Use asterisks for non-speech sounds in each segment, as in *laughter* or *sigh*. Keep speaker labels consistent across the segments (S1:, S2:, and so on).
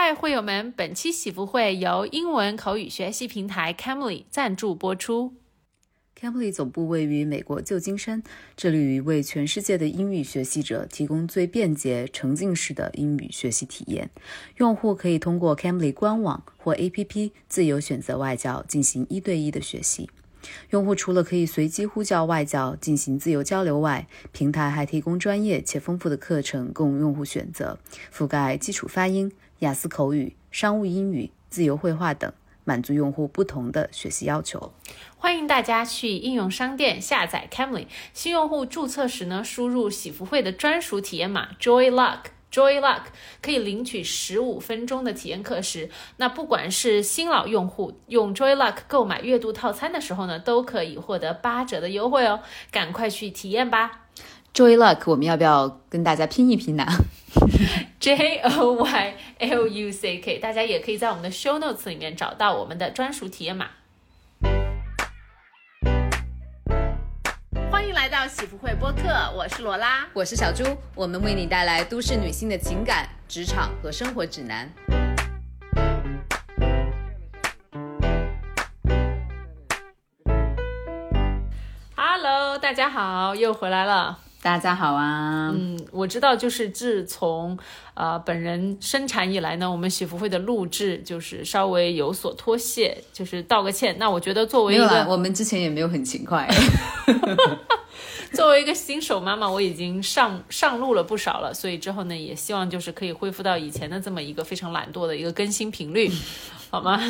S1: 嗨，会友们！本期喜福会由英文口语学习平台 Camly 赞助播出。
S2: Camly 总部位于美国旧金山，致力于为全世界的英语学习者提供最便捷、沉浸式的英语学习体验。用户可以通过 Camly 官网或 APP 自由选择外教进行一对一的学习。用户除了可以随机呼叫外教进行自由交流外，平台还提供专业且丰富的课程供用户选择，覆盖基础发音、雅思口语、商务英语、自由绘画等，满足用户不同的学习要求。
S1: 欢迎大家去应用商店下载 Camly。新用户注册时呢，输入喜福会的专属体验码 Joy Luck。Joy Luck 可以领取十五分钟的体验课时，那不管是新老用户用 Joy Luck 购买月度套餐的时候呢，都可以获得八折的优惠哦，赶快去体验吧。
S2: Joy Luck，我们要不要跟大家拼一拼呢 *laughs*
S1: J O Y L U C K，大家也可以在我们的 Show Notes 里面找到我们的专属体验码。欢迎来到喜福会播客，我是罗拉，
S2: 我是小猪，我们为你带来都市女性的情感、职场和生活指南。
S1: Hello，大家好，又回来了。
S2: 大家好啊，
S1: 嗯，我知道，就是自从呃本人生产以来呢，我们喜福会的录制就是稍微有所脱屑，就是道个歉。那我觉得作为一个，
S2: 我们之前也没有很勤快。*laughs*
S1: 作为一个新手妈妈，我已经上上路了不少了，所以之后呢，也希望就是可以恢复到以前的这么一个非常懒惰的一个更新频率，好吗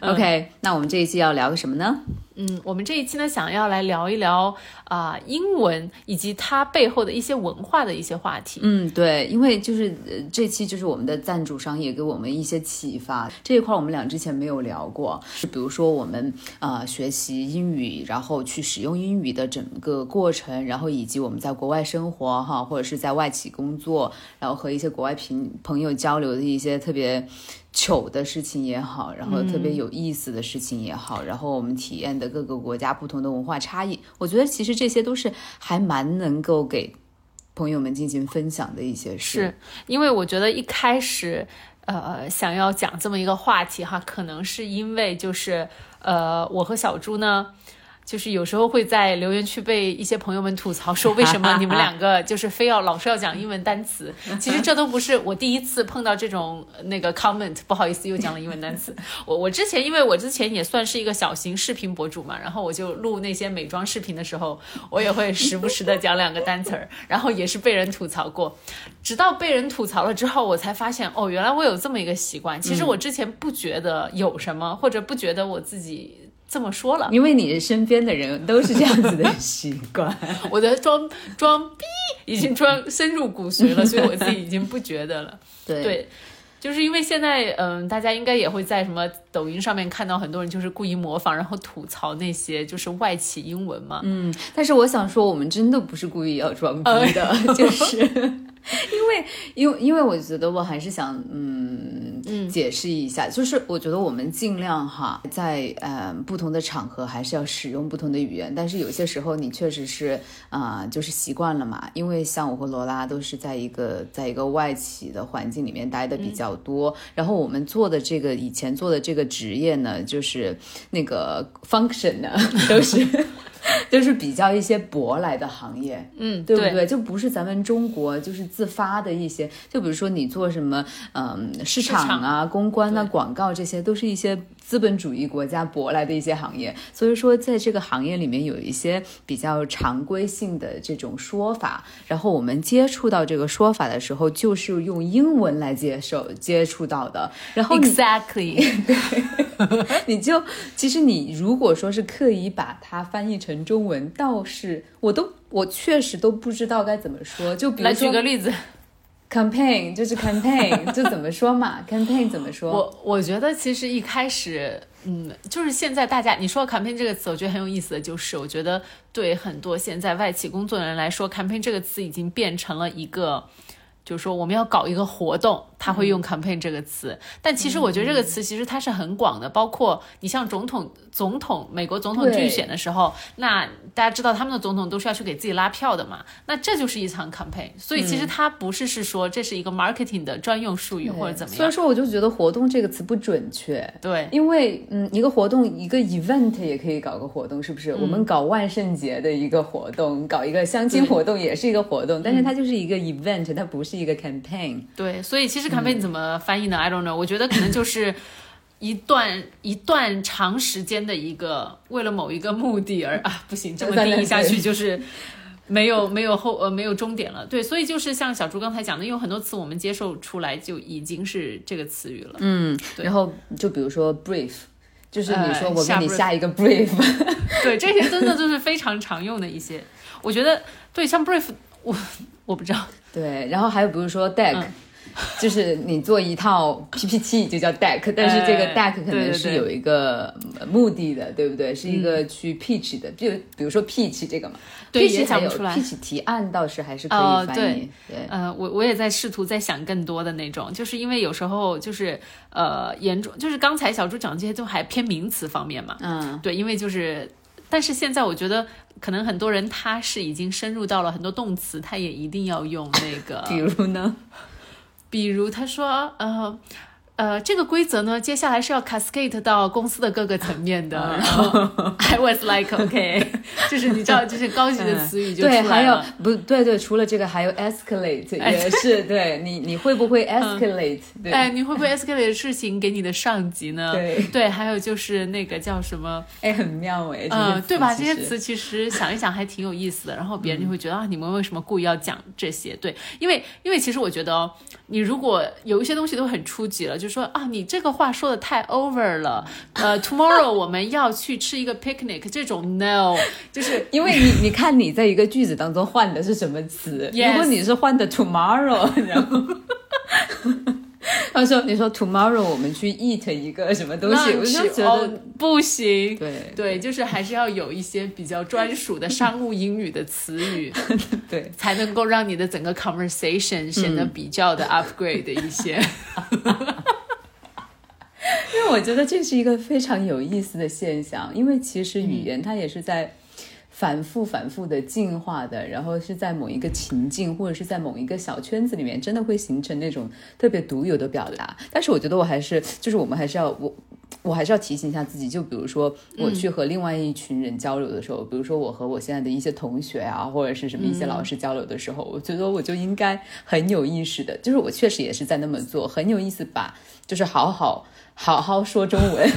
S2: ？OK，那我们这一期要聊个什么呢？
S1: 嗯，我们这一期呢，想要来聊一聊啊英文以及它背后的一些文化的一些话题。
S2: 嗯，对，因为就是这期就是我们的赞助商也给我们一些启发，这一块我们俩之前没有聊过，是比如说我们啊学习英语，然后去使用英语的整个过程，然后以及我们在国外生活哈，或者是在外企工作，然后和一些国外朋朋友交流的一些特别。糗的事情也好，然后特别有意思的事情也好，然后我们体验的各个国家不同的文化差异，我觉得其实这些都是还蛮能够给朋友们进行分享的一些事。
S1: 是因为我觉得一开始，呃，想要讲这么一个话题哈，可能是因为就是呃，我和小猪呢。就是有时候会在留言区被一些朋友们吐槽说，为什么你们两个 *laughs* 就是非要老是要讲英文单词？其实这都不是我第一次碰到这种那个 comment，不好意思又讲了英文单词。我我之前因为我之前也算是一个小型视频博主嘛，然后我就录那些美妆视频的时候，我也会时不时的讲两个单词儿，然后也是被人吐槽过。直到被人吐槽了之后，我才发现哦，原来我有这么一个习惯。其实我之前不觉得有什么，或者不觉得我自己。这么说了，
S2: 因为你身边的人都是这样子的习惯，*laughs*
S1: 我的装装逼已经装深入骨髓了，所以我自己已经不觉得了。*laughs* 对。就是因为现在，嗯，大家应该也会在什么抖音上面看到很多人就是故意模仿，然后吐槽那些就是外企英文嘛。
S2: 嗯，但是我想说，我们真的不是故意要装逼的，*laughs* 就是 *laughs* 因为，因为，因为我觉得我还是想，嗯嗯，解释一下，就是我觉得我们尽量哈，在呃不同的场合还是要使用不同的语言，但是有些时候你确实是啊，就是习惯了嘛。因为像我和罗拉都是在一个在一个外企的环境里面待的比较。多，然后我们做的这个以前做的这个职业呢，就是那个 function 呢，*laughs* 都是都是比较一些舶来的行业，
S1: 嗯，
S2: 对不对？就不是咱们中国就是自发的一些，就比如说你做什么，嗯，市场啊、公关啊、广告，这些都是一些。资本主义国家舶来的一些行业，所以说在这个行业里面有一些比较常规性的这种说法，然后我们接触到这个说法的时候，就是用英文来接受接触到的。然后
S1: exactly，*laughs*
S2: 对，你就其实你如果说是刻意把它翻译成中文，倒是我都我确实都不知道该怎么说。就比如
S1: 来举个例子。
S2: Campaign 就是 campaign，*laughs* 就怎么说嘛？campaign 怎么说？
S1: 我我觉得其实一开始，嗯，就是现在大家你说 campaign 这个词，我觉得很有意思的就是，我觉得对很多现在外企工作的人来说，campaign 这个词已经变成了一个，就是说我们要搞一个活动，他会用 campaign 这个词。但其实我觉得这个词其实它是很广的，包括你像总统、总统、美国总统竞选的时候，那大家知道他们的总统都是要去给自己拉票的嘛，那这就是一场 campaign。所以其实它不是是说这是一个 marketing 的专用术语或者怎么样。
S2: 所以说我就觉得活动这个词不准确。
S1: 对，
S2: 因为嗯，一个活动一个 event 也可以搞个活动，是不是？我们搞万圣节的一个活动，搞一个相亲活动也是一个活动，但是它就是一个 event，它不是一个 campaign。
S1: 对，所以其实 campaign 怎么翻译呢？I don't know。我觉得可能就是一段一段长时间的一个为了某一个目的而啊，不行，这么定义下去就是没有没有后呃没有终点了。对，所以就是像小朱刚才讲的，有很多词我们接受出来就已经是这个词语了。
S2: 嗯，然后就比如说 brief，就是你说我给你
S1: 下
S2: 下一个 brief，
S1: 对，这些真的就是非常常用的一些。我觉得对，像 brief，我我不知道。
S2: 对，然后还有比如说 deck，、*laughs* 就是你做一套 PPT 就叫 deck，但是这个
S1: 哎
S2: deck 可能是有一个呃目的的，对不对？是一个去 pitch 的，比如比如说 pitch 这个嘛，
S1: 对
S2: pitch
S1: 出来
S2: pitch 提案倒是还是可
S1: 哦
S2: 以翻译，对。
S1: 呃，我我也在试图在想更多的那种，就是因为有时候就是呃严重，就是刚才小猪讲这些都还偏名词方面嘛。
S2: 嗯，
S1: 对，因为就是，但是现在我觉得可能很多人他是已经深入到了很多动词，他也一定要用那个，*laughs*
S2: 比如呢？
S1: 比如他说呃。呃，这个规则呢，接下来是要 cascade 到公司的各个层面的。*laughs* 然后 I was like OK，*laughs* 就是你知道，就是高级的词语就出
S2: 对，还有。不对对，除了这个还有 escalate *laughs* 也是对你你会不会 escalate？、对，
S1: 哎，你会不会 escalate 事情给你的上级呢？
S2: 对对
S1: 还有就是那个叫什么，
S2: 哎，很妙哎，这
S1: 嗯、
S2: 些
S1: 对吧？这些词其实想一想还挺有意思的，然后别人就会觉得、啊，你们为什么故意要讲这些？对，因为因为其实我觉得哦，你如果有一些东西都很初级了，就说啊，你这个话说的太 over 了，呃，tomorrow *laughs* 我们要去吃一个 picnic，这种 no，就是
S2: 因为你你看你在一个句子当中换的是什么词
S1: Yes
S2: 如果你是换的 tomorrow，*laughs* 然后 *laughs* 他说你说 tomorrow 我们去 eat 一个什么东西，我就觉得、
S1: 哦、不行。
S2: 对
S1: 对，就是还是要有一些比较专属的商务英语的词语，
S2: 对，
S1: 才能够让你的整个 conversation 显得比较的 upgrade 的一些。*laughs*
S2: 因为我觉得这是一个非常有意思的现象，因为其实语言它也是在反复、反复的进化的，然后是在某一个情境或者是在某一个小圈子里面，真的会形成那种特别独有的表达。但是我觉得我还是，就是我们还是要我。我还是要提醒一下自己，就比如说我去和另外一群人交流的时候，比如说我和我现在的一些同学啊，或者是什么一些老师交流的时候，我觉得我就应该很有意识的，就是我确实也是在那么做，很有意思把，就是好好好好说中文，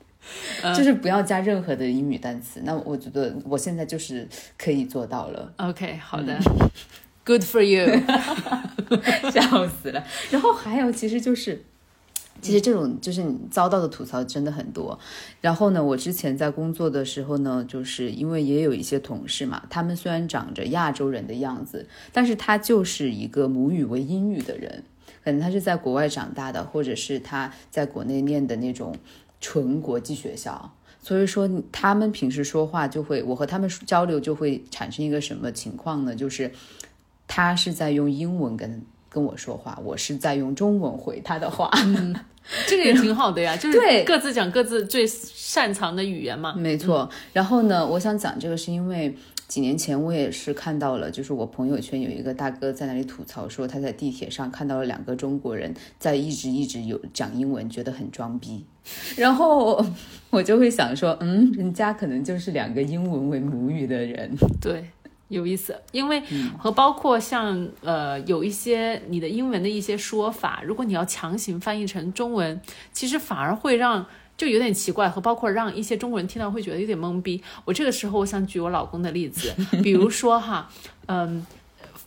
S2: *laughs* 就是不要加任何的英语单词。那我觉得我现在就是可以做到了
S1: ，OK，好的、g o o d for you。*laughs* *laughs*
S2: 笑死了。然后还有，其实就是。其实这种就是你遭到的吐槽真的很多，然后呢，我之前在工作的时候呢，就是因为也有一些同事嘛，他们虽然长着亚洲人的样子，但是他就是一个母语为英语的人，可能他是在国外长大的，或者是他在国内念的那种纯国际学校，所以说他们平时说话就会，我和他们交流就会产生一个什么情况呢？就是他是在用英文跟跟我说话，我是在用中文回他的话。
S1: 这个也挺好的呀，就是
S2: 对
S1: 各自讲各自最擅长的语言嘛。
S2: 没错。然后呢，我想讲这个是因为几年前我也是看到了，就是我朋友圈有一个大哥在那里吐槽说，他在地铁上看到了两个中国人在一直一直有讲英文，觉得很装逼。*laughs* 然后我就会想说，嗯，人家可能就是两个英文为母语的人。
S1: 对，有意思，因为和包括像呃有一些你的英文的一些说法，如果你要强行翻译成中文，其实反而会让。就有点奇怪，和包括让一些中国人听到会觉得有点懵逼。我这个时候我想举我老公的例子，*laughs* 比如说哈，嗯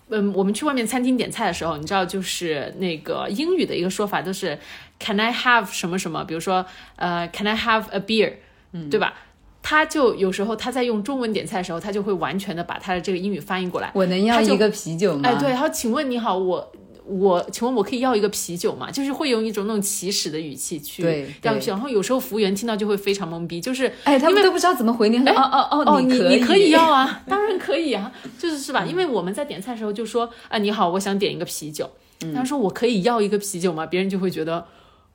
S1: 嗯，我们去外面餐厅点菜的时候，你知道，就是那个英语的一个说法都是 Can I have 什么什么？比如说呃，Can I have a beer？嗯，对吧？他就有时候他在用中文点菜的时候，他就会完全的把他的这个英语翻译过来。
S2: 我能要一个啤酒吗？
S1: 哎，对，然后请问你好，我我请问我可以要一个啤酒吗？就是会用一种那种起始的语气去要，然后有时候服务员听到就会非常懵逼，就是
S2: 哎，他们都不知道怎么回你。哦哦
S1: 哦，
S2: 哦，
S1: 你
S2: 可以，
S1: 可以要啊，*laughs* 当然可以啊，就是是吧？因为我们在点菜的时候就说啊，你好，我想点一个啤酒。他说我可以要一个啤酒吗？别人就会觉得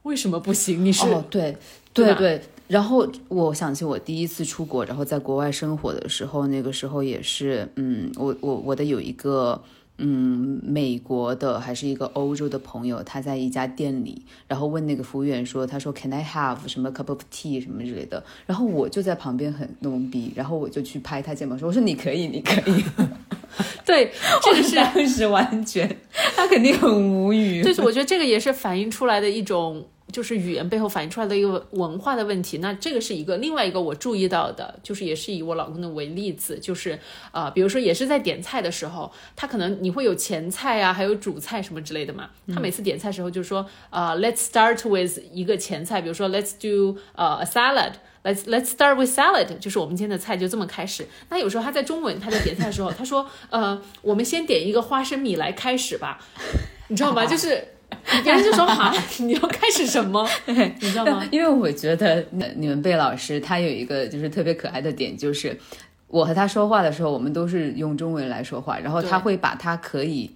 S1: 为什么不行？你是、
S2: 哦，对
S1: 对
S2: 对。然后我想起我第一次出国，然后在国外生活的时候，那个时候也是，嗯，我我我的有一个。嗯，美国的还是一个欧洲的朋友，他在一家店里，然后问那个服务员说：“他说 Can I have 什么 cup of tea 什么之类的。”然后我就在旁边很懵逼，然后我就去拍他肩膀说：“我说你可以，你可以。*laughs*
S1: 对，”这个是
S2: 当时完全，他肯定很无语。
S1: 就是我觉得这个也是反映出来的一种，就是语言背后反映出来的一个文化的问题。那这个是一个，另外一个我注意到的，就是也是以我老公的为例子，就是呃，比如说也是在点菜的时候，他可能你会有前菜啊，还有主菜什么之类的嘛。他每次点菜的时候就说，呃，Let's start with 一个前菜，比如说 Let's do 呃 a salad。Let's Let's start with salad，就是我们今天的菜就这么开始。那有时候他在中文他在点菜的时候，他说，呃，我们先点一个花生米来开始吧，你知道吗？*laughs* 就是 *laughs* 别人就说啊，*laughs* 你要开始什么？*laughs* 你知道吗？
S2: 因为我觉得呃你们贝老师他有一个就是特别可爱的点，就是我和他说话的时候，我们都是用中文来说话，然后他会把他可以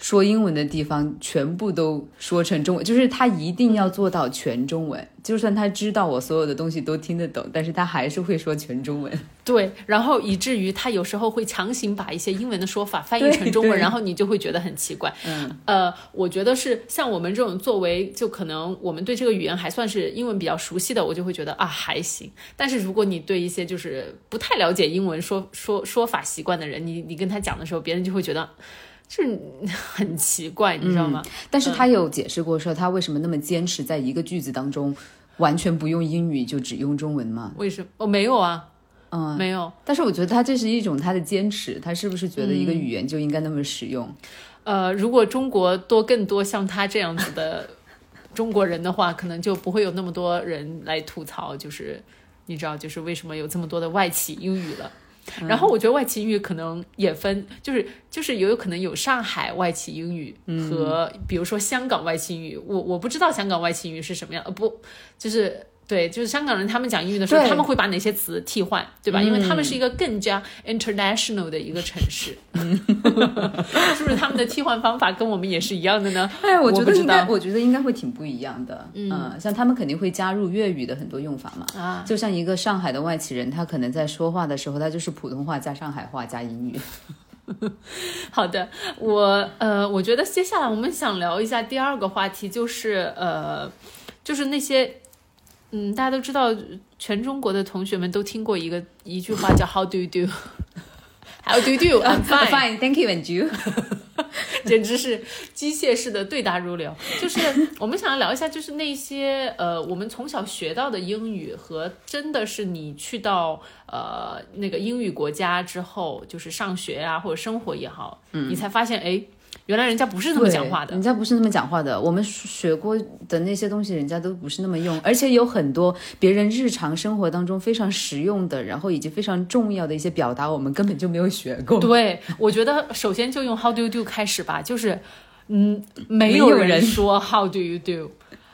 S2: 说英文的地方全部都说成中文，就是他一定要做到全中文，就算他知道我所有的东西都听得懂，但是他还是会说全中文。
S1: 对，然后以至于他有时候会强行把一些英文的说法翻译成中文，然后你就会觉得很奇怪。
S2: 嗯，
S1: 呃，我觉得是像我们这种作为就可能我们对这个语言还算是英文比较熟悉的，我就会觉得啊还行。但是如果你对一些就是不太了解英文说说说法习惯的人，你你跟他讲的时候，别人就会觉得就是 *laughs* 很奇怪，你知道吗？
S2: 但是他有解释过说他为什么那么坚持在一个句子当中完全不用英语，就只用中文吗？
S1: 为什么？我、没有啊，
S2: 嗯，
S1: 没有。
S2: 但是我觉得他这是一种他的坚持，他是不是觉得一个语言就应该那么使用？
S1: 呃，如果中国多更多像他这样子的 *laughs* 中国人的话，可能就不会有那么多人来吐槽，就是你知道，就是为什么有这么多的外企英语了。然后我觉得外企英语可能也分，就是就是也有可能有上海外企英语和比如说香港外企英语，我我不知道香港外企英语是什么样，呃不就是。对，就是香港人，他们讲英语的时候，他们会把哪些词替换，对吧？因为他们是一个更加 international 的一个城市，*laughs* *laughs* 是不是？他们的替换方法跟我们也是一样的呢？
S2: 哎，我觉
S1: 我不知
S2: 得应该，
S1: 道
S2: 我觉得应该会挺不一样的。嗯，像他们肯定会加入粤语的很多用法嘛。
S1: 啊，
S2: 就像一个上海的外企人，他可能在说话的时候，他就是普通话加上海话加英语。*laughs*
S1: 好的，我呃，我觉得接下来我们想聊一下第二个话题，就是呃，就是那些，嗯，大家都知道，全中国的同学们都听过一个一句话叫 “How do you do”。*laughs* How do you do? *laughs* I'm fine.
S2: Fine, thank you, and you *laughs*
S1: 简直是机械式的对答如流。就是我们想要聊一下，就是那些呃，我们从小学到的英语和真的是你去到呃那个英语国家之后，就是上学啊或者生活也好，你才发现哎，原来人家不是那么讲话的。
S2: 人家不是那么讲话的。我们学过的那些东西，人家都不是那么用，而且有很多别人日常生活当中非常实用的，然后以及非常重要的一些表达，我们根本就没有学过。
S1: 对，我觉得首先就用 How do you do 开始吧，就是嗯，没
S2: 没
S1: 有
S2: 人
S1: 说 How do you do。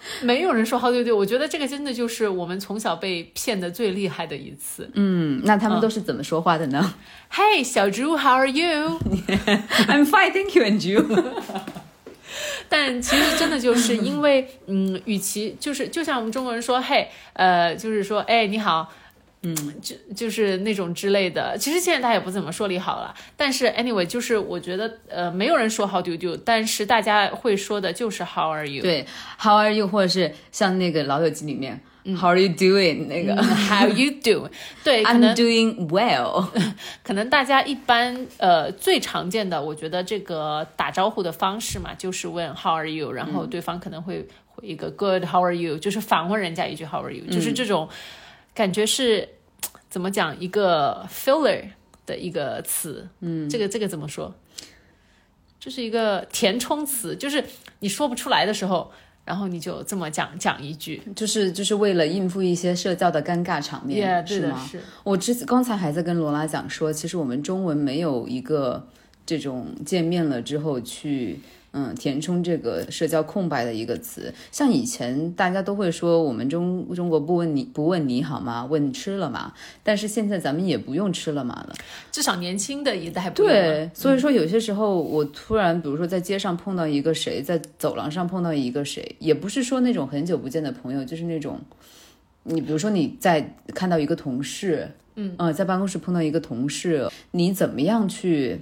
S1: *laughs* 没有人说 do you do，我觉得这个真的就是我们从小被骗的最厉害的一次。
S2: 嗯，那他们都是怎么说话的呢、
S1: 嘿，小猪，How are
S2: you？i *laughs* m fine, thank you, and you *laughs*
S1: 但其实真的就是因为，嗯，与其就是就像我们中国人说，嘿，呃，就是说，哎，你好，嗯，就就是那种之类的。其实现在大家也不怎么说你好了，但是 anyway，就是我觉得，呃，没有人说 How do you do，但是大家会说的就是 How are you？
S2: 对，How are you？或者是像那个《老友记》里面、How are you doing？那个、
S1: 嗯 How you doing？*laughs* 对
S2: ，I'm doing well。*laughs*
S1: 可能大家一般呃最常见的，我觉得这个打招呼的方式嘛，就是问 How are you，然后对方可能会回一个 Good，How are you，就是反问人家一句 How are you，就是这种感觉是怎么讲一个 filler 的一个词，嗯，这个这个怎么说？这是一个填充词，就是你说不出来的时候，然后你就这么讲讲一句，
S2: 就是就是为了应付一些社交的尴尬场面是吗？
S1: 是。
S2: 我之刚才还在跟罗拉讲说，其实我们中文没有一个这种见面了之后去嗯，填充这个社交空白的一个词。像以前大家都会说我们中中国不问你不问你好吗？问吃了吗？但是现在咱们也不用吃了吗了。
S1: 至少年轻的一代
S2: 对，所以说有些时候我突然，比如说在街上碰到一个谁，在走廊上碰到一个谁，也不是说那种很久不见的朋友，就是那种，你比如说你在看到一个同事，嗯呃，在办公室碰到一个同事，你怎么样去？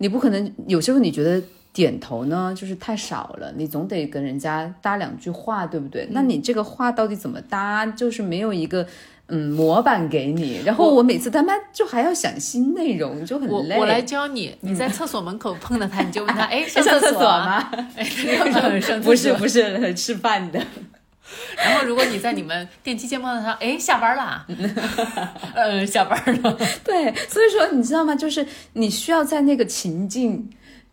S2: 你不可能有时候你觉得点头呢，就是太少了，你总得跟人家搭两句话，对不对？那你这个话到底怎么搭？就是没有一个。嗯，模板给你，然后我每次他妈就还要想新内容，就很累。
S1: 我我来教你，你在厕所门口碰到他，你就问他，*laughs* 哎，
S2: 上
S1: 厕
S2: 所
S1: 吗？*laughs* *laughs*
S2: 不是不是吃饭的。
S1: 然后如果你在你们电梯间碰到他，哎，下班啦？嗯，下班了。
S2: 对，所以说你知道吗？就是你需要在那个情境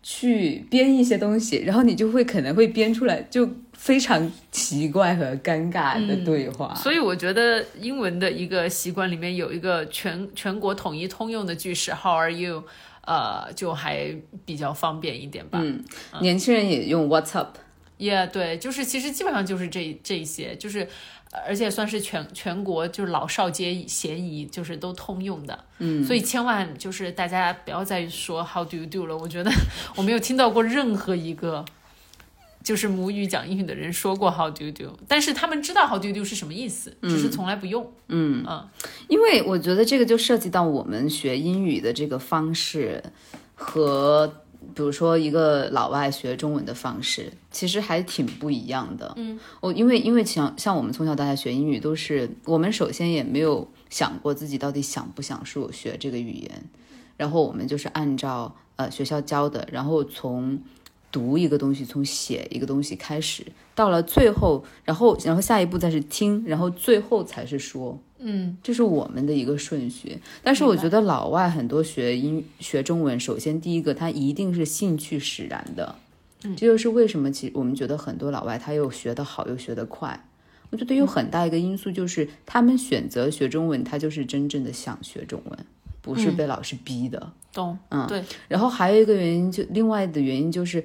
S2: 去编一些东西，然后你就会可能会编出来就。非常奇怪和尴尬的对话，
S1: 所以我觉得英文的一个习惯里面有一个全全国统一通用的句式 “How are you？” 呃，就还比较方便一点吧。
S2: 嗯，年轻人也用 “What's up”。
S1: Yeah，对，就是其实基本上就是这这一些，就是而且算是全全国就是老少皆嫌疑，就是都通用的。
S2: 嗯，
S1: 所以千万就是大家不要再说 “How do you do” 了，我觉得 *laughs* 我没有听到过任何一个。就是母语讲英语的人说过 How do you do，但是他们知道 How do you do 是什么意思，只是从来不用。
S2: 嗯嗯，因为我觉得这个就涉及到我们学英语的这个方式和，比如说一个老外学中文的方式，其实还挺不一样的。
S1: 嗯，
S2: 我因为因为像像我们从小到大学英语都是，我们首先也没有想过自己到底想不想说学这个语言，然后我们就是按照呃学校教的，然后从。读一个东西，从写一个东西开始，到了最后，然后，然后下一步再是听，然后最后才是说，
S1: 嗯，
S2: 这是我们的一个顺序。但是我觉得老外很多学英学中文，首先第一个他一定是兴趣使然的，
S1: 嗯，
S2: 这就是为什么其实我们觉得很多老外他又学得好又学得快。我觉得有很大一个因素就是他们选择学中文，他就是真正的想学中文，不是被老师逼的。
S1: 懂，
S2: 嗯，
S1: 对。
S2: 然后还有一个原因，就另外的原因就是。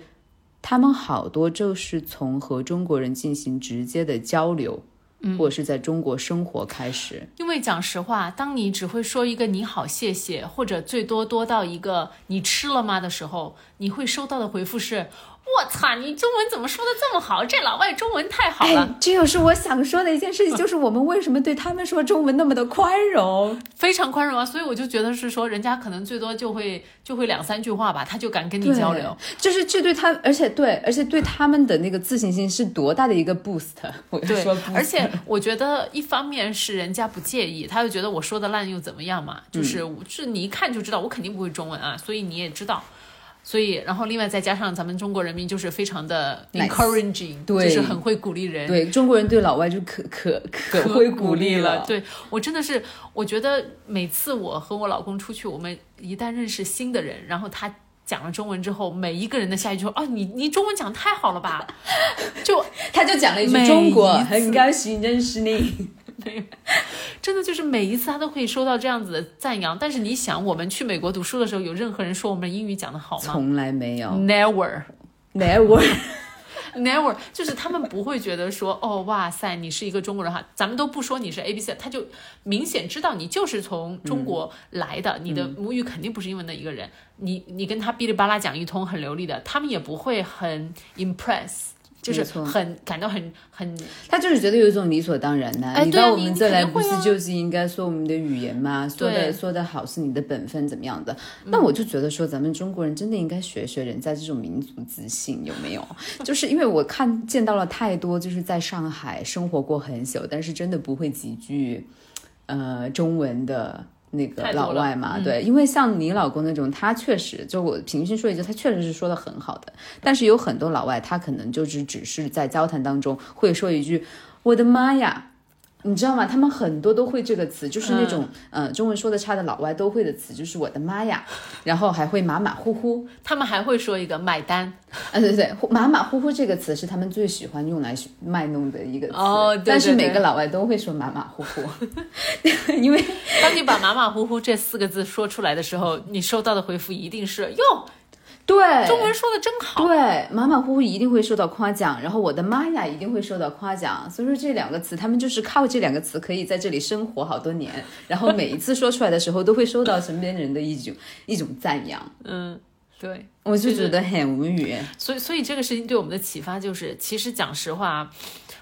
S2: 他们好多就是从和中国人进行直接的交流，
S1: 嗯，
S2: 或者是在中国生活开始。
S1: 因为讲实话，当你只会说一个“你好，谢谢”，或者最多多到一个“你吃了吗”的时候，你会收到的回复是。我操！你中文怎么说的这么好？这老外中文太好了。
S2: 这又是我想说的一件事情，就是我们为什么对他们说中文那么的宽容，*laughs*
S1: 非常宽容啊！所以我就觉得是说，人家可能最多就会就会两三句话吧，他就敢跟你交流。
S2: 就是这对他，而且对，而且对他们的那个自信心是多大的一个 boost。*laughs* 我
S1: 对，
S2: 说，
S1: 而且我觉得一方面是人家不介意，他就觉得我说的烂又怎么样嘛？就是是你一看就知道我肯定不会中文啊，所以你也知道。所以，然后另外再加上咱们中国人民就是非常的 encouraging，对就是很会鼓励人。
S2: 对中国人对老外就可可可会鼓励了。
S1: 对我真的是，我觉得每次我和我老公出去，我们一旦认识新的人，然后他讲了中文之后，每一个人的下一句说：“哦，你你中文讲太好了吧？”就 *laughs*
S2: 他就讲了一句：“中国很高兴认识你。” *laughs*
S1: 真的就是每一次他都可以收到这样子的赞扬，但是你想，我们去美国读书的时候，有任何人说我们英语讲的好吗？
S2: 从来没有
S1: ，never，never，never，*laughs* 就是他们不会觉得说，哦，哇塞，你是一个中国人哈，咱们都不说你是 A B C，他就明显知道你就是从中国来的，你的母语肯定不是英文的一个人，你你跟他哔哩吧啦讲一通很流利的，他们也不会很 impress。就是很感到很很，
S2: 他就是觉得有一种理所当然的。你到我们这来不是就是应该说我们的语言吗？说的说的好是你的本分，怎么样的？那我就觉得说咱们中国人真的应该学学人家这种民族自信，有没有？*laughs* 就是因为我看见到了太多，就是在上海生活过很久，但是真的不会几句呃中文的。那个老外嘛，对，因为像你老公那种，他确实就我平心说一句，他确实是说的很好的。但是有很多老外，他可能就是只是在交谈当中会说一句“我的妈呀”。你知道吗？他们很多都会这个词，就是那种嗯，中文说的差的老外都会的词，就是我的妈呀，然后还会马马虎虎。
S1: 他们还会说一个买单，
S2: 啊对对，马马虎虎这个词是他们最喜欢用来卖弄的一个词。
S1: 哦，
S2: 但是每个老外都会说马马虎虎，*laughs* 因为
S1: 当你把马马虎虎这四个字说出来的时候，你收到的回复一定是哟。
S2: 对，
S1: 中文说的真好。
S2: 对，马马虎虎一定会受到夸奖，然后我的妈呀一定会受到夸奖。所以说这两个词，他们就是靠这两个词可以在这里生活好多年，然后每一次说出来的时候，都会收到身边人的一种一种赞扬。
S1: 嗯，对，
S2: 我就觉得很无语。
S1: 所以，所以这个事情对我们的启发就是，其实讲实话。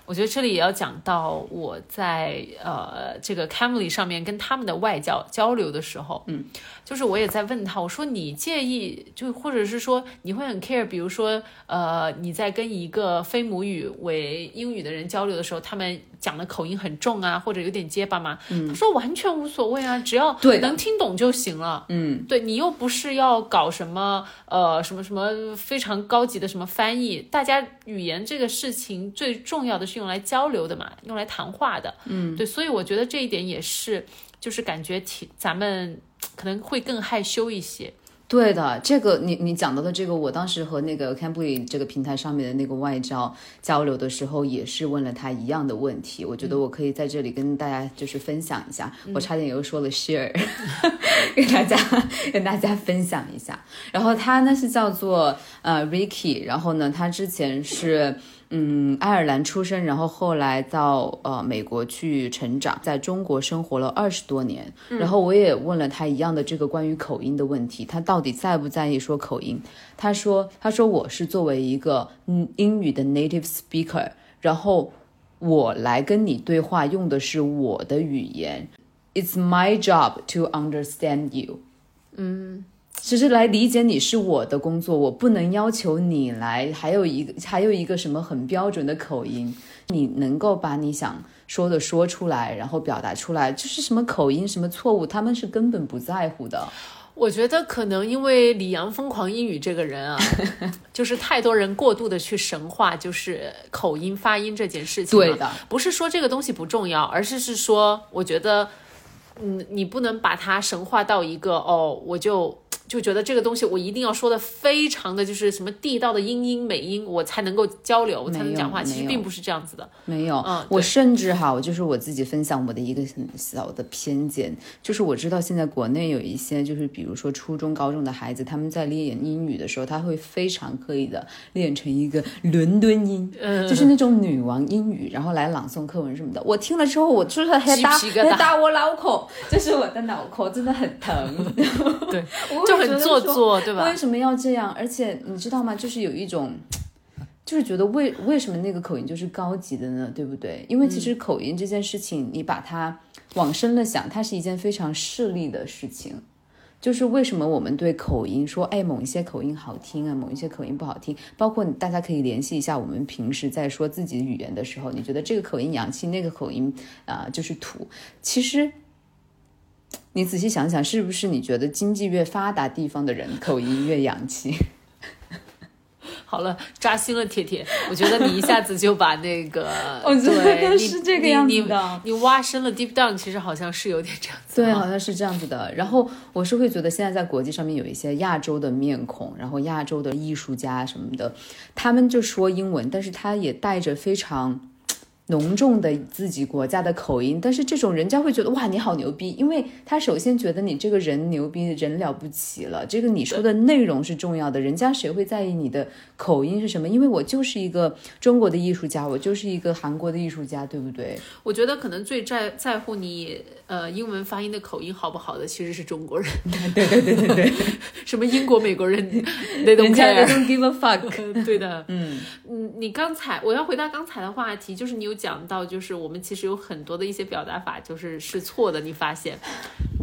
S1: 我觉得这里也要讲到我在呃这个 Camly 上面跟他们的外教交流的时候，
S2: 嗯，
S1: 就是我也在问他，我说你介意就或者是说你会很 care，比如说呃你在跟一个非母语为英语的人交流的时候，他们讲的口音很重啊，或者有点结巴吗？他说完全无所谓啊，只要能听懂就行了。
S2: 嗯，
S1: 对你又不是要搞什么呃什么什么非常高级的什么翻译，大家语言这个事情最重要的是。用来交流的嘛，用来谈话的，
S2: 嗯，
S1: 对，所以我觉得这一点也是，就是感觉挺咱们可能会更害羞一些。
S2: 对的，这个你你讲到的这个，我当时和那个 Cambly 这个平台上面的那个外教交流的时候，也是问了他一样的问题。我觉得我可以在这里跟大家就是分享一下，我差点又说了 share，*laughs* 跟大家跟大家分享一下。然后他呢是叫做呃 Ricky，然后呢他之前是。嗯，爱尔兰出生，然后后来到呃美国去成长，在中国生活了二十多年。然后我也问了他一样的这个关于口音的问题，他到底在不在意说口音？他说，他说我是作为一个嗯英语的 native speaker，然后我来跟你对话用的是我的语言，It's my job to understand you。
S1: 嗯。
S2: 其实来理解你是我的工作，我不能要求你来。还有一个，还有一个什么很标准的口音，你能够把你想说的说出来，然后表达出来，就是什么口音、什么错误，他们是根本不在乎的。
S1: 我觉得可能因为李阳疯狂英语这个人啊，*laughs* 就是太多人过度的去神话，就是口音发音这件事情。
S2: 对的，
S1: 不是说这个东西不重要，而是是说，我觉得，嗯，你不能把它神化到一个哦，我就。就觉得这个东西我一定要说的非常的就是什么地道的英音美音，我才能够交流，我才能讲话。其实并不是这样子的。
S2: 没有，嗯，我甚至哈，我就是我自己分享我的一个很小的偏见，就是我知道现在国内有一些就是比如说初中、高中的孩子，他们在练英语的时候，他会非常刻意的练成一个伦敦音，就是那种女王英语，然后来朗诵课文什么的。我听了之后，我就是还打还打我脑壳，就是我的脑壳真的很疼。*laughs*
S1: 对，*laughs* 就。很做作，对吧？
S2: 为什么要这样？而且你知道吗？就是有一种，就是觉得为为什么那个口音就是高级的呢？对不对？因为其实口音这件事情，你把它往深了想，它是一件非常势利的事情。就是为什么我们对口音说，哎，某一些口音好听啊，某一些口音不好听？包括大家可以联系一下，我们平时在说自己的语言的时候，你觉得这个口音洋气，那个口音啊就是土。其实。你仔细想想，是不是你觉得经济越发达地方的人口音越洋气？*laughs*
S1: 好了，扎心了，铁铁。我觉得你一下子就把那个，*laughs*
S2: 我觉得是这个样子
S1: 的。你挖深了 deep down，其实好像是有点这样子。
S2: 对，好像是这样子的。然后我是会觉得，现在在国际上面有一些亚洲的面孔，然后亚洲的艺术家什么的，他们就说英文，但是他也带着非常。浓重的自己国家的口音，但是这种人家会觉得哇，你好牛逼，因为他首先觉得你这个人牛逼，人了不起了。这个你说的内容是重要的，人家谁会在意你的口音是什么？因为我就是一个中国的艺术家，我就是一个韩国的艺术家，对不对？
S1: 我觉得可能最在在乎你呃英文发音的口音好不好的，其实是中国人。
S2: 对对对对对，*laughs*
S1: 什么英国、美国人，*laughs*
S2: 人家 don't give a fuck。*laughs*
S1: 对的，
S2: 嗯
S1: 嗯，你刚才我要回答刚才的话题，就是你有。讲到就是我们其实有很多的一些表达法就是是错的，你发现？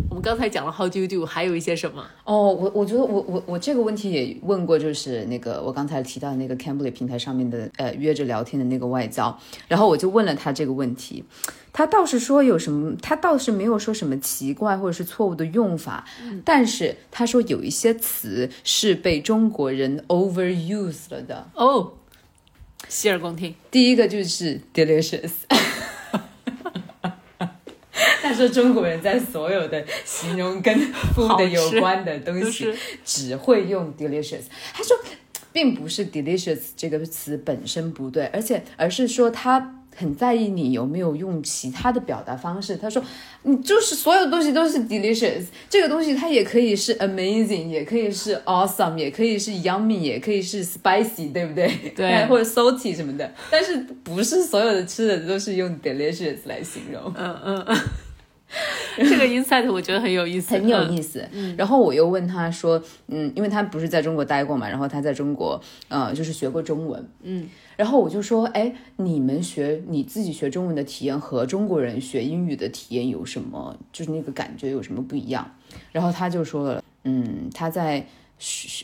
S1: 我们刚才讲了 How do you do，还有一些什么？
S2: 哦，我我觉得我我我这个问题也问过，就是那个我刚才提到那个 Cambly 平台上面的呃约着聊天的那个外教，然后我就问了他这个问题，他倒是说有什么，他倒是没有说什么奇怪或者是错误的用法，但是他说有一些词是被中国人 overuse 了的
S1: 哦。洗耳恭听。
S2: 第一个就是 delicious，*laughs* 他说中国人在所有的形容跟 food 有关的东西只会用 delicious。他说，并不是 delicious 这个词本身不对，而且而是说他很在意你有没有用其他的表达方式。他说，你就是所有东西都是 delicious，这个东西它也可以是 amazing，也可以是 awesome，也可以是 yummy，也可以是 spicy，对不对？
S1: 对，*laughs*
S2: 或者 salty 什么的。但是不是所有的吃的都是用 delicious 来形容。
S1: 嗯嗯嗯。*laughs* 这个 insight 我觉得很有意思，
S2: 很有意思。然后我又问他说，嗯，因为他不是在中国待过嘛，然后他在中国，呃，就是学过中文，
S1: 嗯。
S2: 然后我就说，哎，你们学你自己学中文的体验和中国人学英语的体验有什么，就是那个感觉有什么不一样？然后他就说了，嗯，他在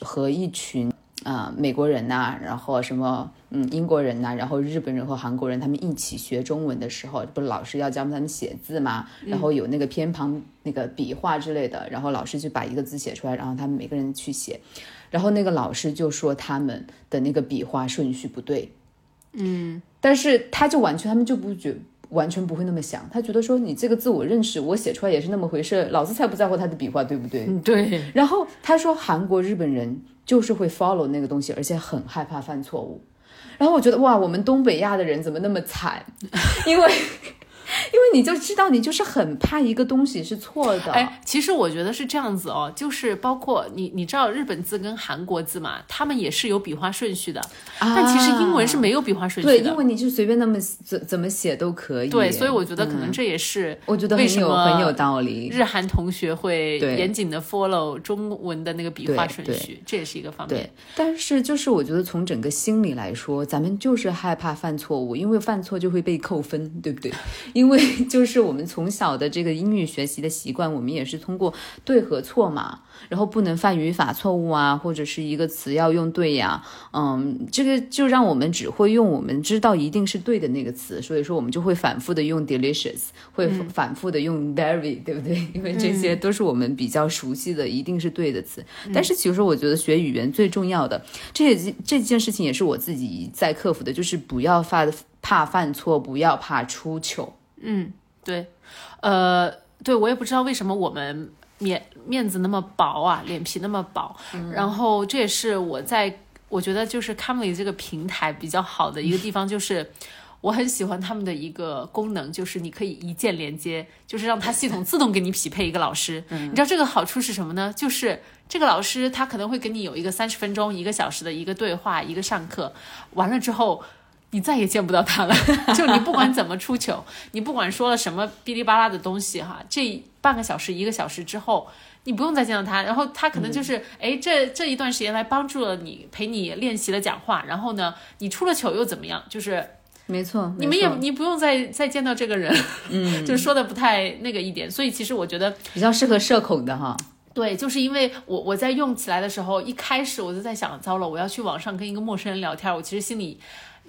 S2: 和一群。啊，美国人呐，然后什么，嗯，英国人呐，然后日本人和韩国人，他们一起学中文的时候，不是老师要教他们写字嘛？然后有那个偏旁、那个笔画之类的，然后老师就把一个字写出来，然后他们每个人去写，然后那个老师就说他们的那个笔画顺序不对，
S1: 嗯，
S2: 但是他就完全他们就不觉。完全不会那么想，他觉得说你这个字我认识，我写出来也是那么回事，老子才不在乎他的笔画，对不对？
S1: 嗯，对。
S2: 然后他说韩国、日本人就是会 follow 那个东西，而且很害怕犯错误。然后我觉得哇，我们东北亚的人怎么那么惨？因为。因为你就知道，你就是很怕一个东西是错的。
S1: 哎，其实我觉得是这样子哦，就是包括你，你知道日本字跟韩国字嘛，他们也是有笔画顺序的。但其实英文是没有笔画顺序
S2: 的。对，英文你就随便那么怎怎么写都可以。
S1: 对，所以我觉得可能这也是
S2: 我觉得为什么很有道理。
S1: 日韩同学会严谨的 follow 中文的那个笔画顺序，这也是一个方面。
S2: 但是就是我觉得从整个心理来说，咱们就是害怕犯错误，因为犯错就会被扣分，对不对？因为 *laughs* 就是我们从小的这个英语学习的习惯，我们也是通过对和错嘛，然后不能犯语法错误啊，或者是一个词要用对呀，嗯，这个就让我们只会用我们知道一定是对的那个词，所以说我们就会反复的用 delicious，会反复的用 very，对不对？因为这些都是我们比较熟悉的，一定是对的词。但是其实我觉得学语言最重要的，这这件事情也是我自己在克服的，就是不要犯怕犯错，不要怕出糗。
S1: 嗯，对，呃，对我也不知道为什么我们面面子那么薄啊，脸皮那么薄。然后这也是我在我觉得就是 Comly 这个平台比较好的一个地方，就是我很喜欢他们的一个功能，就是你可以一键连接，就是让它系统自动给你匹配一个老师。你知道这个好处是什么呢？就是这个老师他可能会给你有一个三十分钟、一个小时的一个对话，一个上课，完了之后。你再也见不到他了，*laughs* 就你不管怎么出糗，你不管说了什么哔哩吧啦的东西哈，这半个小时一个小时之后，你不用再见到他，然后他可能就是哎这这一段时间来帮助了你，陪你练习了讲话，然后呢，你出了糗又怎么样？就是
S2: 没错，
S1: 你们也你不用再再见到这个人，
S2: 嗯，*laughs*
S1: 就是说的不太那个一点，所以其实我觉得
S2: 比较适合社恐的哈。
S1: 对，就是因为我我在用起来的时候，一开始我就在想，糟了，我要去网上跟一个陌生人聊天，我其实心里。